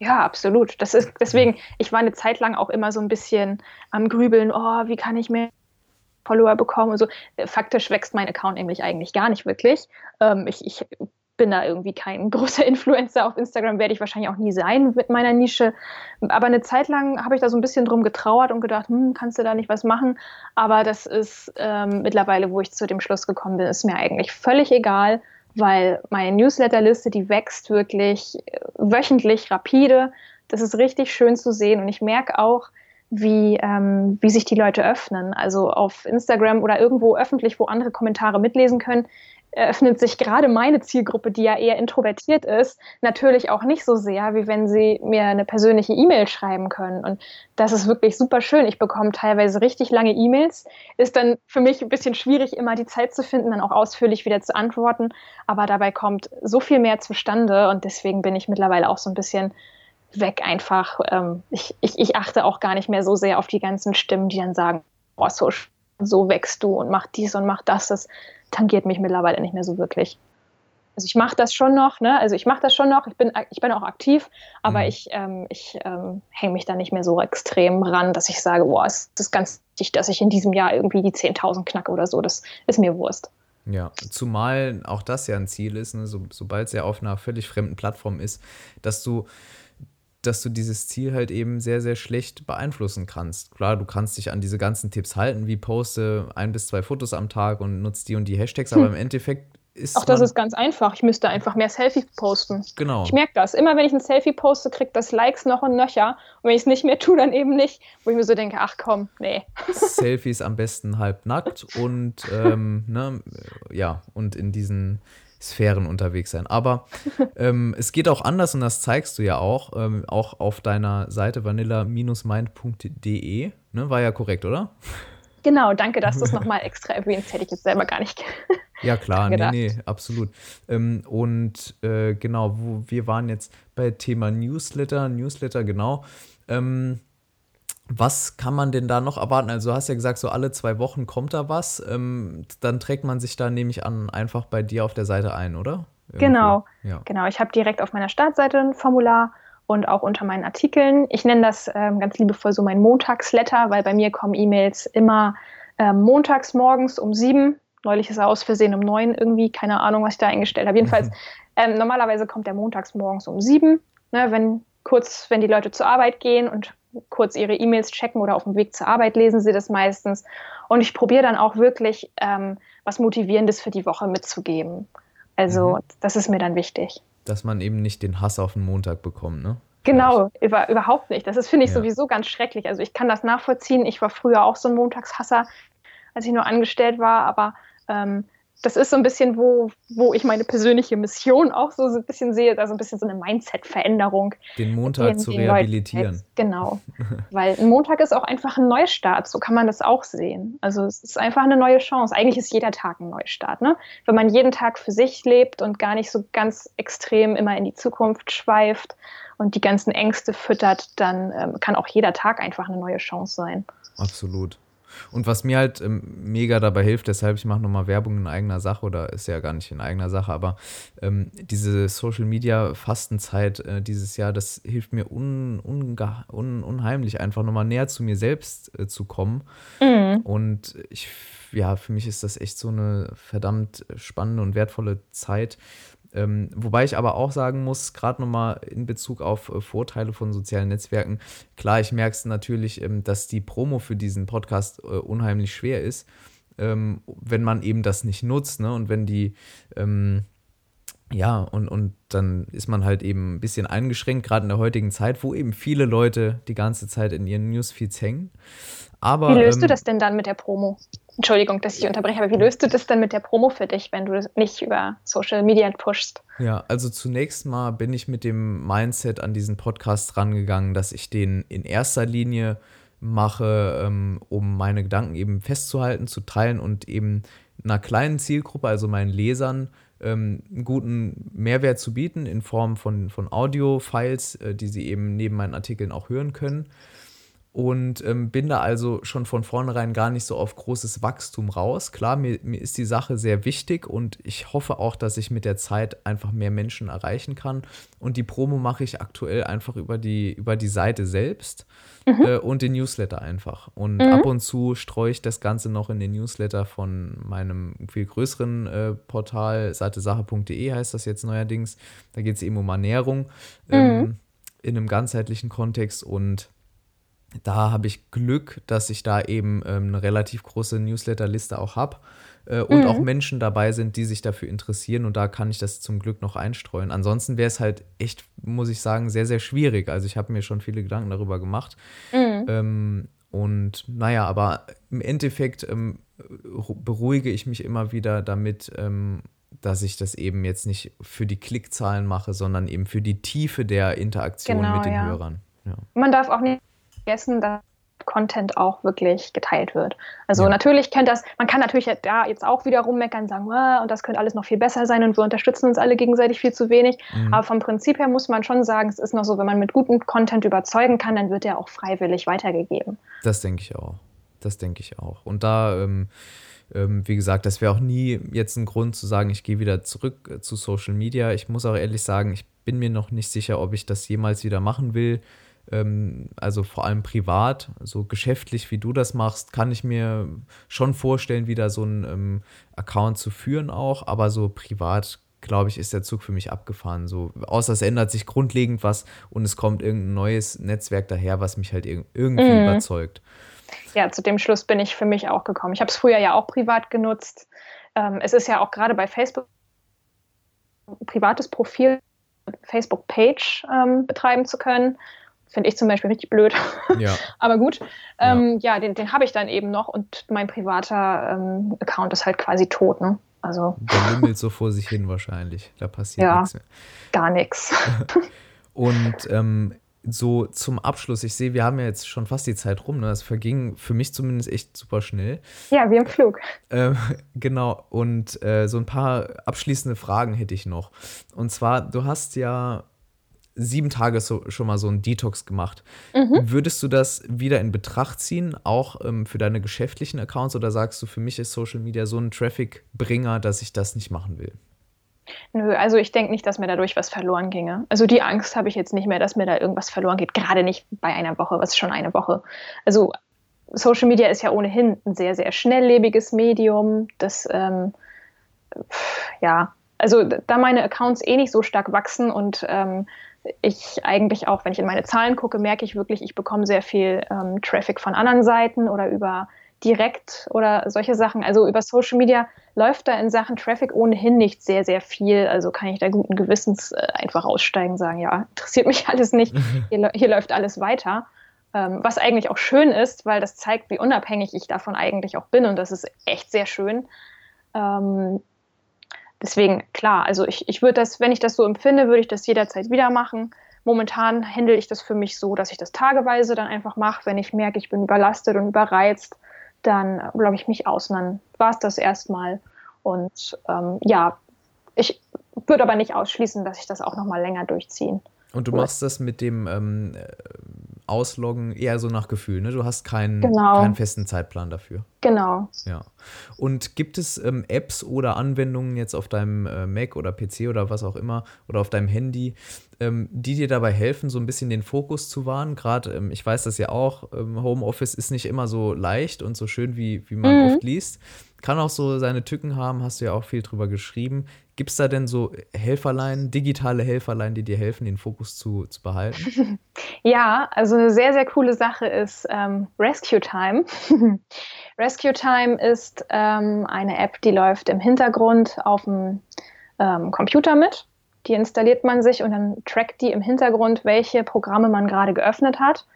Speaker 1: Ja, absolut. Das ist deswegen, ich war eine Zeit lang auch immer so ein bisschen am Grübeln, oh, wie kann ich mehr Follower bekommen und so. Faktisch wächst mein Account nämlich eigentlich gar nicht wirklich. Ähm, ich, ich bin da irgendwie kein *laughs* großer Influencer auf Instagram, werde ich wahrscheinlich auch nie sein mit meiner Nische. Aber eine Zeit lang habe ich da so ein bisschen drum getrauert und gedacht, hm, kannst du da nicht was machen? Aber das ist ähm, mittlerweile, wo ich zu dem Schluss gekommen bin, ist mir eigentlich völlig egal, weil meine Newsletterliste, die wächst wirklich äh, wöchentlich rapide. Das ist richtig schön zu sehen und ich merke auch, wie, ähm, wie sich die Leute öffnen. Also auf Instagram oder irgendwo öffentlich, wo andere Kommentare mitlesen können, öffnet sich gerade meine Zielgruppe, die ja eher introvertiert ist, natürlich auch nicht so sehr, wie wenn sie mir eine persönliche E-Mail schreiben können. Und das ist wirklich super schön. Ich bekomme teilweise richtig lange E-Mails. Ist dann für mich ein bisschen schwierig, immer die Zeit zu finden, dann auch ausführlich wieder zu antworten. Aber dabei kommt so viel mehr zustande und deswegen bin ich mittlerweile auch so ein bisschen weg einfach. Ähm, ich, ich, ich achte auch gar nicht mehr so sehr auf die ganzen Stimmen, die dann sagen, oh, so, so wächst du und mach dies und mach das. Das tangiert mich mittlerweile nicht mehr so wirklich. Also ich mache das schon noch, ne? Also ich mache das schon noch, ich bin, ich bin auch aktiv, aber mhm. ich, ähm, ich ähm, hänge mich da nicht mehr so extrem ran, dass ich sage, boah, es ist ganz wichtig, dass ich in diesem Jahr irgendwie die 10.000 knacke oder so. Das ist mir Wurst.
Speaker 2: Ja, zumal auch das ja ein Ziel ist, ne? so, sobald es ja auf einer völlig fremden Plattform ist, dass du dass du dieses Ziel halt eben sehr, sehr schlecht beeinflussen kannst. Klar, du kannst dich an diese ganzen Tipps halten, wie poste ein bis zwei Fotos am Tag und nutze die und die Hashtags, hm. aber im Endeffekt ist.
Speaker 1: Auch das ist ganz einfach. Ich müsste einfach mehr Selfies posten.
Speaker 2: Genau.
Speaker 1: Ich merke das. Immer wenn ich ein Selfie poste, kriegt das Likes noch und nöcher. Und wenn ich es nicht mehr tue, dann eben nicht. Wo ich mir so denke, ach komm, nee. *laughs*
Speaker 2: Selfies am besten halb nackt und ähm, ne, ja, und in diesen Sphären unterwegs sein. Aber *laughs* ähm, es geht auch anders und das zeigst du ja auch, ähm, auch auf deiner Seite vanilla-mind.de. Ne, war ja korrekt, oder?
Speaker 1: Genau, danke, dass du es *laughs* nochmal extra erwähnst. Hätte ich jetzt selber gar nicht. *laughs*
Speaker 2: ja, klar, nee, nee, absolut. Ähm, und äh, genau, wo wir waren jetzt bei Thema Newsletter, Newsletter, genau. Ähm, was kann man denn da noch erwarten? Also du hast ja gesagt, so alle zwei Wochen kommt da was. Ähm, dann trägt man sich da, nehme ich an, einfach bei dir auf der Seite ein, oder?
Speaker 1: Irgendwo. Genau, ja. genau. Ich habe direkt auf meiner Startseite ein Formular und auch unter meinen Artikeln. Ich nenne das ähm, ganz liebevoll so mein Montagsletter, weil bei mir kommen E-Mails immer ähm, montags morgens um sieben. Neulich ist er aus Versehen um neun irgendwie, keine Ahnung, was ich da eingestellt habe. Jedenfalls, *laughs* ähm, normalerweise kommt der montags morgens um sieben, ne, wenn kurz, wenn die Leute zur Arbeit gehen und kurz ihre E-Mails checken oder auf dem Weg zur Arbeit lesen sie das meistens. Und ich probiere dann auch wirklich ähm, was Motivierendes für die Woche mitzugeben. Also mhm. das ist mir dann wichtig.
Speaker 2: Dass man eben nicht den Hass auf den Montag bekommt, ne?
Speaker 1: Genau, über, überhaupt nicht. Das ist, finde ich, ja. sowieso ganz schrecklich. Also ich kann das nachvollziehen. Ich war früher auch so ein Montagshasser, als ich nur angestellt war, aber ähm, das ist so ein bisschen, wo, wo ich meine persönliche Mission auch so ein bisschen sehe, also ein bisschen so eine Mindset-Veränderung.
Speaker 2: Den Montag zu rehabilitieren.
Speaker 1: Leuten. Genau. *laughs* Weil ein Montag ist auch einfach ein Neustart, so kann man das auch sehen. Also es ist einfach eine neue Chance. Eigentlich ist jeder Tag ein Neustart. Ne? Wenn man jeden Tag für sich lebt und gar nicht so ganz extrem immer in die Zukunft schweift und die ganzen Ängste füttert, dann ähm, kann auch jeder Tag einfach eine neue Chance sein.
Speaker 2: Absolut. Und was mir halt ähm, mega dabei hilft, deshalb ich mache nochmal Werbung in eigener Sache oder ist ja gar nicht in eigener Sache, aber ähm, diese Social Media Fastenzeit äh, dieses Jahr, das hilft mir un, un, unheimlich, einfach nochmal näher zu mir selbst äh, zu kommen. Mhm. Und ich, ja, für mich ist das echt so eine verdammt spannende und wertvolle Zeit ähm, wobei ich aber auch sagen muss, gerade nochmal in Bezug auf äh, Vorteile von sozialen Netzwerken, klar, ich merke es natürlich, ähm, dass die Promo für diesen Podcast äh, unheimlich schwer ist, ähm, wenn man eben das nicht nutzt, ne? Und wenn die, ähm, ja, und, und dann ist man halt eben ein bisschen eingeschränkt, gerade in der heutigen Zeit, wo eben viele Leute die ganze Zeit in ihren Newsfeeds hängen. Aber,
Speaker 1: Wie löst du ähm, das denn dann mit der Promo? Entschuldigung, dass ich unterbreche, aber wie löst du das denn mit der Promo für dich, wenn du das nicht über Social Media pushst?
Speaker 2: Ja, also zunächst mal bin ich mit dem Mindset an diesen Podcast rangegangen, dass ich den in erster Linie mache, ähm, um meine Gedanken eben festzuhalten, zu teilen und eben einer kleinen Zielgruppe, also meinen Lesern, ähm, einen guten Mehrwert zu bieten in Form von, von Audio-Files, äh, die sie eben neben meinen Artikeln auch hören können und ähm, bin da also schon von vornherein gar nicht so auf großes Wachstum raus. Klar, mir, mir ist die Sache sehr wichtig und ich hoffe auch, dass ich mit der Zeit einfach mehr Menschen erreichen kann. Und die Promo mache ich aktuell einfach über die, über die Seite selbst mhm. äh, und den Newsletter einfach. Und mhm. ab und zu streue ich das Ganze noch in den Newsletter von meinem viel größeren äh, Portal, seitesache.de heißt das jetzt neuerdings. Da geht es eben um Ernährung mhm. ähm, in einem ganzheitlichen Kontext und da habe ich Glück, dass ich da eben ähm, eine relativ große Newsletterliste auch habe äh, und mhm. auch Menschen dabei sind, die sich dafür interessieren und da kann ich das zum Glück noch einstreuen. Ansonsten wäre es halt echt, muss ich sagen, sehr, sehr schwierig. Also ich habe mir schon viele Gedanken darüber gemacht. Mhm. Ähm, und naja, aber im Endeffekt ähm, beruhige ich mich immer wieder damit, ähm, dass ich das eben jetzt nicht für die Klickzahlen mache, sondern eben für die Tiefe der Interaktion genau, mit den ja. Hörern.
Speaker 1: Ja. Man darf auch nicht vergessen, dass Content auch wirklich geteilt wird. Also ja. natürlich könnte das, man kann natürlich da jetzt auch wieder rummeckern und sagen, und das könnte alles noch viel besser sein und wir unterstützen uns alle gegenseitig viel zu wenig. Mhm. Aber vom Prinzip her muss man schon sagen, es ist noch so, wenn man mit gutem Content überzeugen kann, dann wird er auch freiwillig weitergegeben.
Speaker 2: Das denke ich auch. Das denke ich auch. Und da, ähm, ähm, wie gesagt, das wäre auch nie jetzt ein Grund zu sagen, ich gehe wieder zurück äh, zu Social Media. Ich muss auch ehrlich sagen, ich bin mir noch nicht sicher, ob ich das jemals wieder machen will ähm, also vor allem privat, so geschäftlich wie du das machst, kann ich mir schon vorstellen, wieder so einen ähm, Account zu führen auch, aber so privat glaube ich, ist der Zug für mich abgefahren. So, außer es ändert sich grundlegend was und es kommt irgendein neues Netzwerk daher, was mich halt irg irgendwie mhm. überzeugt.
Speaker 1: Ja, zu dem Schluss bin ich für mich auch gekommen. Ich habe es früher ja auch privat genutzt. Ähm, es ist ja auch gerade bei Facebook ein privates Profil, Facebook-Page ähm, betreiben zu können. Finde ich zum Beispiel richtig blöd. Ja. *laughs* Aber gut. Ähm, ja. ja. den, den habe ich dann eben noch und mein privater ähm, Account ist halt quasi tot. Ne? Also.
Speaker 2: Der lümmelt so vor sich hin wahrscheinlich. Da passiert ja, nichts mehr.
Speaker 1: Gar nichts. *laughs*
Speaker 2: und ähm, so zum Abschluss, ich sehe, wir haben ja jetzt schon fast die Zeit rum. Ne? Das verging für mich zumindest echt super schnell.
Speaker 1: Ja, wie im Flug.
Speaker 2: Äh, *laughs* genau. Und äh, so ein paar abschließende Fragen hätte ich noch. Und zwar, du hast ja sieben Tage so, schon mal so einen Detox gemacht. Mhm. Würdest du das wieder in Betracht ziehen, auch ähm, für deine geschäftlichen Accounts, oder sagst du, für mich ist Social Media so ein Traffic-Bringer, dass ich das nicht machen will?
Speaker 1: Nö, also ich denke nicht, dass mir dadurch was verloren ginge. Also die Angst habe ich jetzt nicht mehr, dass mir da irgendwas verloren geht. Gerade nicht bei einer Woche, was ist schon eine Woche. Also Social Media ist ja ohnehin ein sehr, sehr schnelllebiges Medium. Das, ähm, ja, also da meine Accounts eh nicht so stark wachsen und ähm, ich eigentlich auch, wenn ich in meine Zahlen gucke, merke ich wirklich, ich bekomme sehr viel ähm, Traffic von anderen Seiten oder über direkt oder solche Sachen. Also über Social Media läuft da in Sachen Traffic ohnehin nicht sehr, sehr viel. Also kann ich da guten Gewissens äh, einfach aussteigen und sagen, ja, interessiert mich *laughs* alles nicht. *laughs* Hier, hier läuft alles weiter. Ähm, was eigentlich auch schön ist, weil das zeigt, wie unabhängig ich davon eigentlich auch bin. Und das ist echt sehr schön. Ähm, Deswegen, klar, also ich, ich würde das, wenn ich das so empfinde, würde ich das jederzeit wieder machen. Momentan handle ich das für mich so, dass ich das tageweise dann einfach mache. Wenn ich merke, ich bin überlastet und überreizt, dann logge ich mich aus und dann war es das erstmal. Und ähm, ja, ich würde aber nicht ausschließen, dass ich das auch nochmal länger durchziehen.
Speaker 2: Und du machst das mit dem ähm, Ausloggen eher so nach Gefühl, ne? Du hast keinen, genau. keinen festen Zeitplan dafür.
Speaker 1: Genau.
Speaker 2: Ja. Und gibt es ähm, Apps oder Anwendungen jetzt auf deinem äh, Mac oder PC oder was auch immer oder auf deinem Handy, ähm, die dir dabei helfen, so ein bisschen den Fokus zu wahren? Gerade, ähm, ich weiß das ja auch, ähm, Homeoffice ist nicht immer so leicht und so schön, wie, wie man mhm. oft liest. Kann auch so seine Tücken haben, hast du ja auch viel drüber geschrieben. Gibt es da denn so Helferlein, digitale Helferlein, die dir helfen, den Fokus zu, zu behalten? *laughs*
Speaker 1: Ja, also eine sehr, sehr coole Sache ist ähm, Rescue Time. *laughs* Rescue Time ist ähm, eine App, die läuft im Hintergrund auf dem ähm, Computer mit. Die installiert man sich und dann trackt die im Hintergrund, welche Programme man gerade geöffnet hat.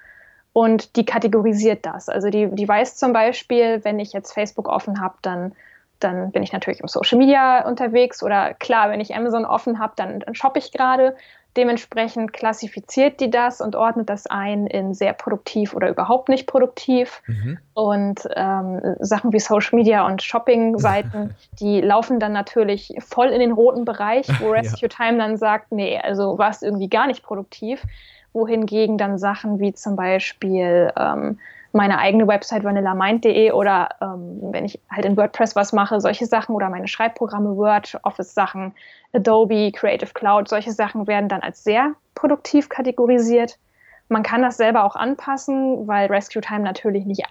Speaker 1: Und die kategorisiert das. Also die, die weiß zum Beispiel, wenn ich jetzt Facebook offen habe, dann dann bin ich natürlich im Social Media unterwegs oder klar, wenn ich Amazon offen habe, dann, dann shoppe ich gerade. Dementsprechend klassifiziert die das und ordnet das ein in sehr produktiv oder überhaupt nicht produktiv. Mhm. Und ähm, Sachen wie Social Media und Shopping-Seiten, *laughs* die laufen dann natürlich voll in den roten Bereich, wo *laughs* Rescue ja. Time dann sagt, nee, also war es irgendwie gar nicht produktiv. Wohingegen dann Sachen wie zum Beispiel ähm, meine eigene Website vanillamind.de oder ähm, wenn ich halt in WordPress was mache, solche Sachen oder meine Schreibprogramme, Word, Office-Sachen, Adobe, Creative Cloud, solche Sachen werden dann als sehr produktiv kategorisiert. Man kann das selber auch anpassen, weil Rescue Time natürlich nicht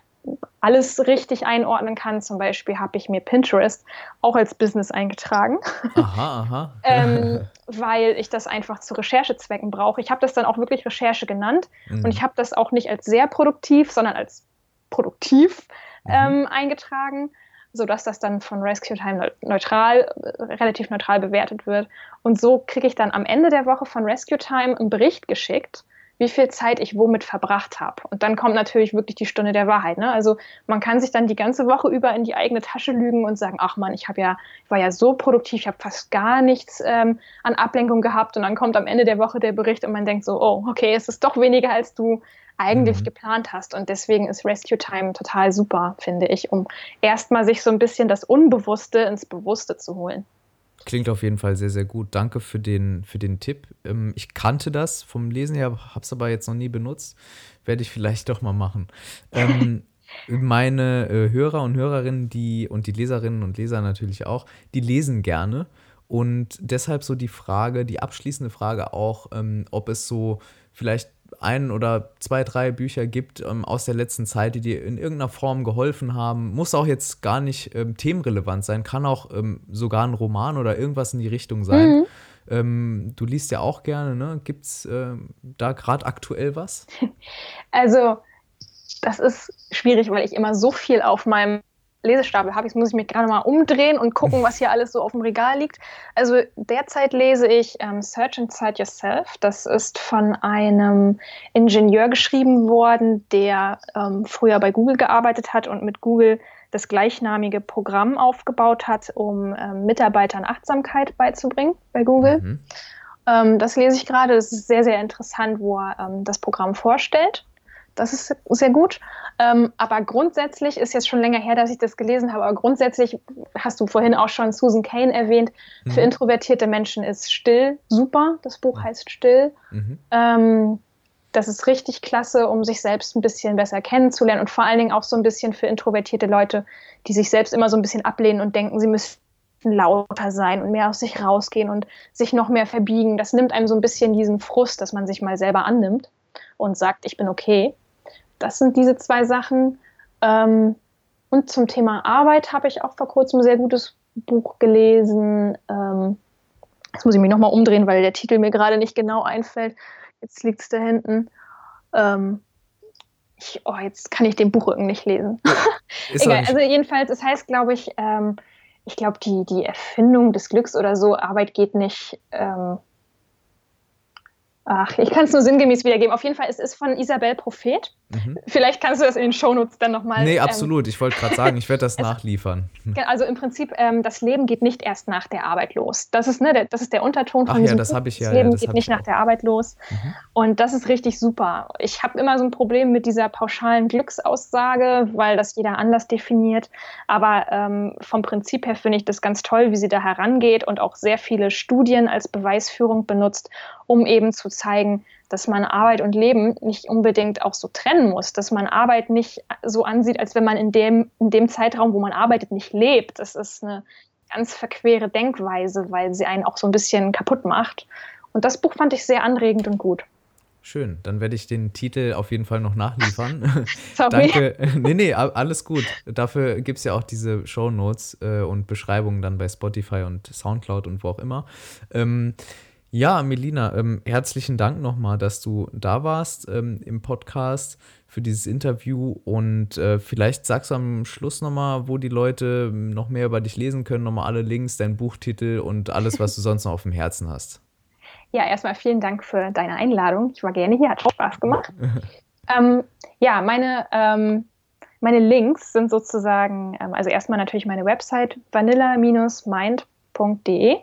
Speaker 1: alles richtig einordnen kann. Zum Beispiel habe ich mir Pinterest auch als Business eingetragen, aha, aha. *laughs* ähm, weil ich das einfach zu Recherchezwecken brauche. Ich habe das dann auch wirklich Recherche genannt mhm. und ich habe das auch nicht als sehr produktiv, sondern als produktiv mhm. ähm, eingetragen, sodass das dann von Rescue Time neutral, relativ neutral bewertet wird. Und so kriege ich dann am Ende der Woche von Rescue Time einen Bericht geschickt wie viel Zeit ich womit verbracht habe. Und dann kommt natürlich wirklich die Stunde der Wahrheit. Ne? Also man kann sich dann die ganze Woche über in die eigene Tasche lügen und sagen, ach man, ich habe ja, war ja so produktiv, ich habe fast gar nichts ähm, an Ablenkung gehabt. Und dann kommt am Ende der Woche der Bericht und man denkt so, oh, okay, es ist doch weniger, als du eigentlich mhm. geplant hast. Und deswegen ist Rescue Time total super, finde ich, um erstmal sich so ein bisschen das Unbewusste ins Bewusste zu holen.
Speaker 2: Klingt auf jeden Fall sehr, sehr gut. Danke für den, für den Tipp. Ähm, ich kannte das vom Lesen her, habe es aber jetzt noch nie benutzt. Werde ich vielleicht doch mal machen. Ähm, *laughs* meine äh, Hörer und Hörerinnen, die und die Leserinnen und Leser natürlich auch, die lesen gerne. Und deshalb so die Frage, die abschließende Frage auch, ähm, ob es so vielleicht ein oder zwei, drei Bücher gibt ähm, aus der letzten Zeit, die dir in irgendeiner Form geholfen haben. Muss auch jetzt gar nicht ähm, themenrelevant sein, kann auch ähm, sogar ein Roman oder irgendwas in die Richtung sein. Mhm. Ähm, du liest ja auch gerne, ne? Gibt es ähm, da gerade aktuell was? *laughs*
Speaker 1: Also, das ist schwierig, weil ich immer so viel auf meinem Lesestapel habe. Jetzt muss ich mich gerade mal umdrehen und gucken, was hier alles so auf dem Regal liegt. Also derzeit lese ich ähm, Search Inside Yourself. Das ist von einem Ingenieur geschrieben worden, der ähm, früher bei Google gearbeitet hat und mit Google das gleichnamige Programm aufgebaut hat, um ähm, Mitarbeitern Achtsamkeit beizubringen bei Google. Mhm. Ähm, das lese ich gerade. Das ist sehr, sehr interessant, wo er ähm, das Programm vorstellt. Das ist sehr gut. Ähm, aber grundsätzlich ist jetzt schon länger her, dass ich das gelesen habe, aber grundsätzlich hast du vorhin auch schon Susan Kane erwähnt. Mhm. Für introvertierte Menschen ist Still super. Das Buch heißt Still. Mhm. Ähm, das ist richtig klasse, um sich selbst ein bisschen besser kennenzulernen und vor allen Dingen auch so ein bisschen für introvertierte Leute, die sich selbst immer so ein bisschen ablehnen und denken, sie müssen lauter sein und mehr aus sich rausgehen und sich noch mehr verbiegen. Das nimmt einem so ein bisschen diesen Frust, dass man sich mal selber annimmt und sagt, ich bin okay das sind diese zwei Sachen. Ähm, und zum Thema Arbeit habe ich auch vor kurzem ein sehr gutes Buch gelesen. Ähm, jetzt muss ich mich nochmal umdrehen, weil der Titel mir gerade nicht genau einfällt. Jetzt liegt es da hinten. Ähm, ich, oh, jetzt kann ich den Buchrücken nicht lesen. *laughs* Egal, also jedenfalls, es heißt, glaube ich, ähm, ich glaube, die, die Erfindung des Glücks oder so, Arbeit geht nicht, ähm, Ach, ich kann es nur sinngemäß wiedergeben. Auf jeden Fall, es ist von Isabel Prophet. Mhm. Vielleicht kannst du das in den Shownotes dann nochmal.
Speaker 2: Nee, ähm, absolut. Ähm, ich wollte gerade sagen, ich werde das *laughs* nachliefern.
Speaker 1: Also im Prinzip, ähm, das Leben geht nicht erst nach der Arbeit los. Das ist, ne, der, das ist der Unterton von
Speaker 2: Ach, diesem ja, das habe ich ja.
Speaker 1: Das Leben
Speaker 2: ja, das
Speaker 1: geht nicht nach der Arbeit los. Mhm. Und das ist richtig super. Ich habe immer so ein Problem mit dieser pauschalen Glücksaussage, weil das jeder anders definiert. Aber ähm, vom Prinzip her finde ich das ganz toll, wie sie da herangeht und auch sehr viele Studien als Beweisführung benutzt, um eben zu zeigen, dass man Arbeit und Leben nicht unbedingt auch so trennen muss, dass man Arbeit nicht so ansieht, als wenn man in dem, in dem Zeitraum, wo man arbeitet, nicht lebt. Das ist eine ganz verquere Denkweise, weil sie einen auch so ein bisschen kaputt macht. Und das Buch fand ich sehr anregend und gut.
Speaker 2: Schön, dann werde ich den Titel auf jeden Fall noch nachliefern. *laughs* Sorry. Danke. Nee, nee, alles gut. Dafür gibt es ja auch diese Show Notes äh, und Beschreibungen dann bei Spotify und Soundcloud und wo auch immer. Ähm, ja, Melina, ähm, herzlichen Dank nochmal, dass du da warst ähm, im Podcast für dieses Interview und äh, vielleicht sagst du am Schluss nochmal, wo die Leute noch mehr über dich lesen können, nochmal alle Links, dein Buchtitel und alles, was du sonst noch auf dem Herzen hast. *laughs*
Speaker 1: Ja, erstmal vielen Dank für deine Einladung. Ich war gerne hier, hat Spaß gemacht. *laughs* ähm, ja, meine, ähm, meine Links sind sozusagen, ähm, also erstmal natürlich meine Website vanilla-mind.de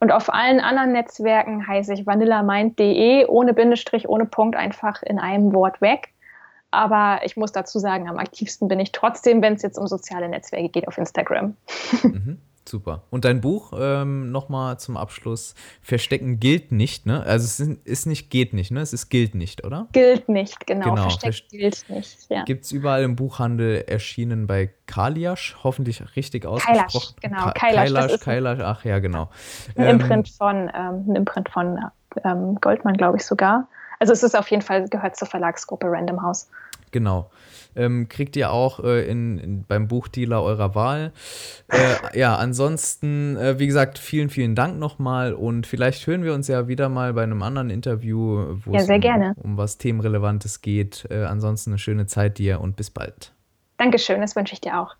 Speaker 1: Und auf allen anderen Netzwerken heiße ich vanillamind.de ohne Bindestrich, ohne Punkt, einfach in einem Wort weg. Aber ich muss dazu sagen, am aktivsten bin ich trotzdem, wenn es jetzt um soziale Netzwerke geht, auf Instagram.
Speaker 2: Mhm. Super. Und dein Buch, ähm, nochmal zum Abschluss, Verstecken gilt nicht, ne? Also es ist, ist, nicht geht nicht, ne? Es ist gilt nicht, oder?
Speaker 1: Gilt nicht, genau. genau. Verstecken gilt nicht, ja.
Speaker 2: Gibt es überall im Buchhandel erschienen bei Kaliasch, hoffentlich richtig ausgesprochen.
Speaker 1: Kailash, genau.
Speaker 2: Kailash, Kailash, Kailash, ach ja, genau.
Speaker 1: Ein ähm, Imprint von, ähm, ein Imprint von ähm, Goldman, glaube ich sogar. Also es ist auf jeden Fall, gehört zur Verlagsgruppe Random House.
Speaker 2: Genau. Ähm, kriegt ihr auch äh, in, in, beim Buchdealer eurer Wahl. Äh, ja, ansonsten, äh, wie gesagt, vielen, vielen Dank nochmal und vielleicht hören wir uns ja wieder mal bei einem anderen Interview, wo
Speaker 1: ja,
Speaker 2: es
Speaker 1: um,
Speaker 2: um, was Themenrelevantes geht. Äh, ansonsten eine schöne Zeit dir und bis bald.
Speaker 1: Dankeschön, das wünsche ich dir auch.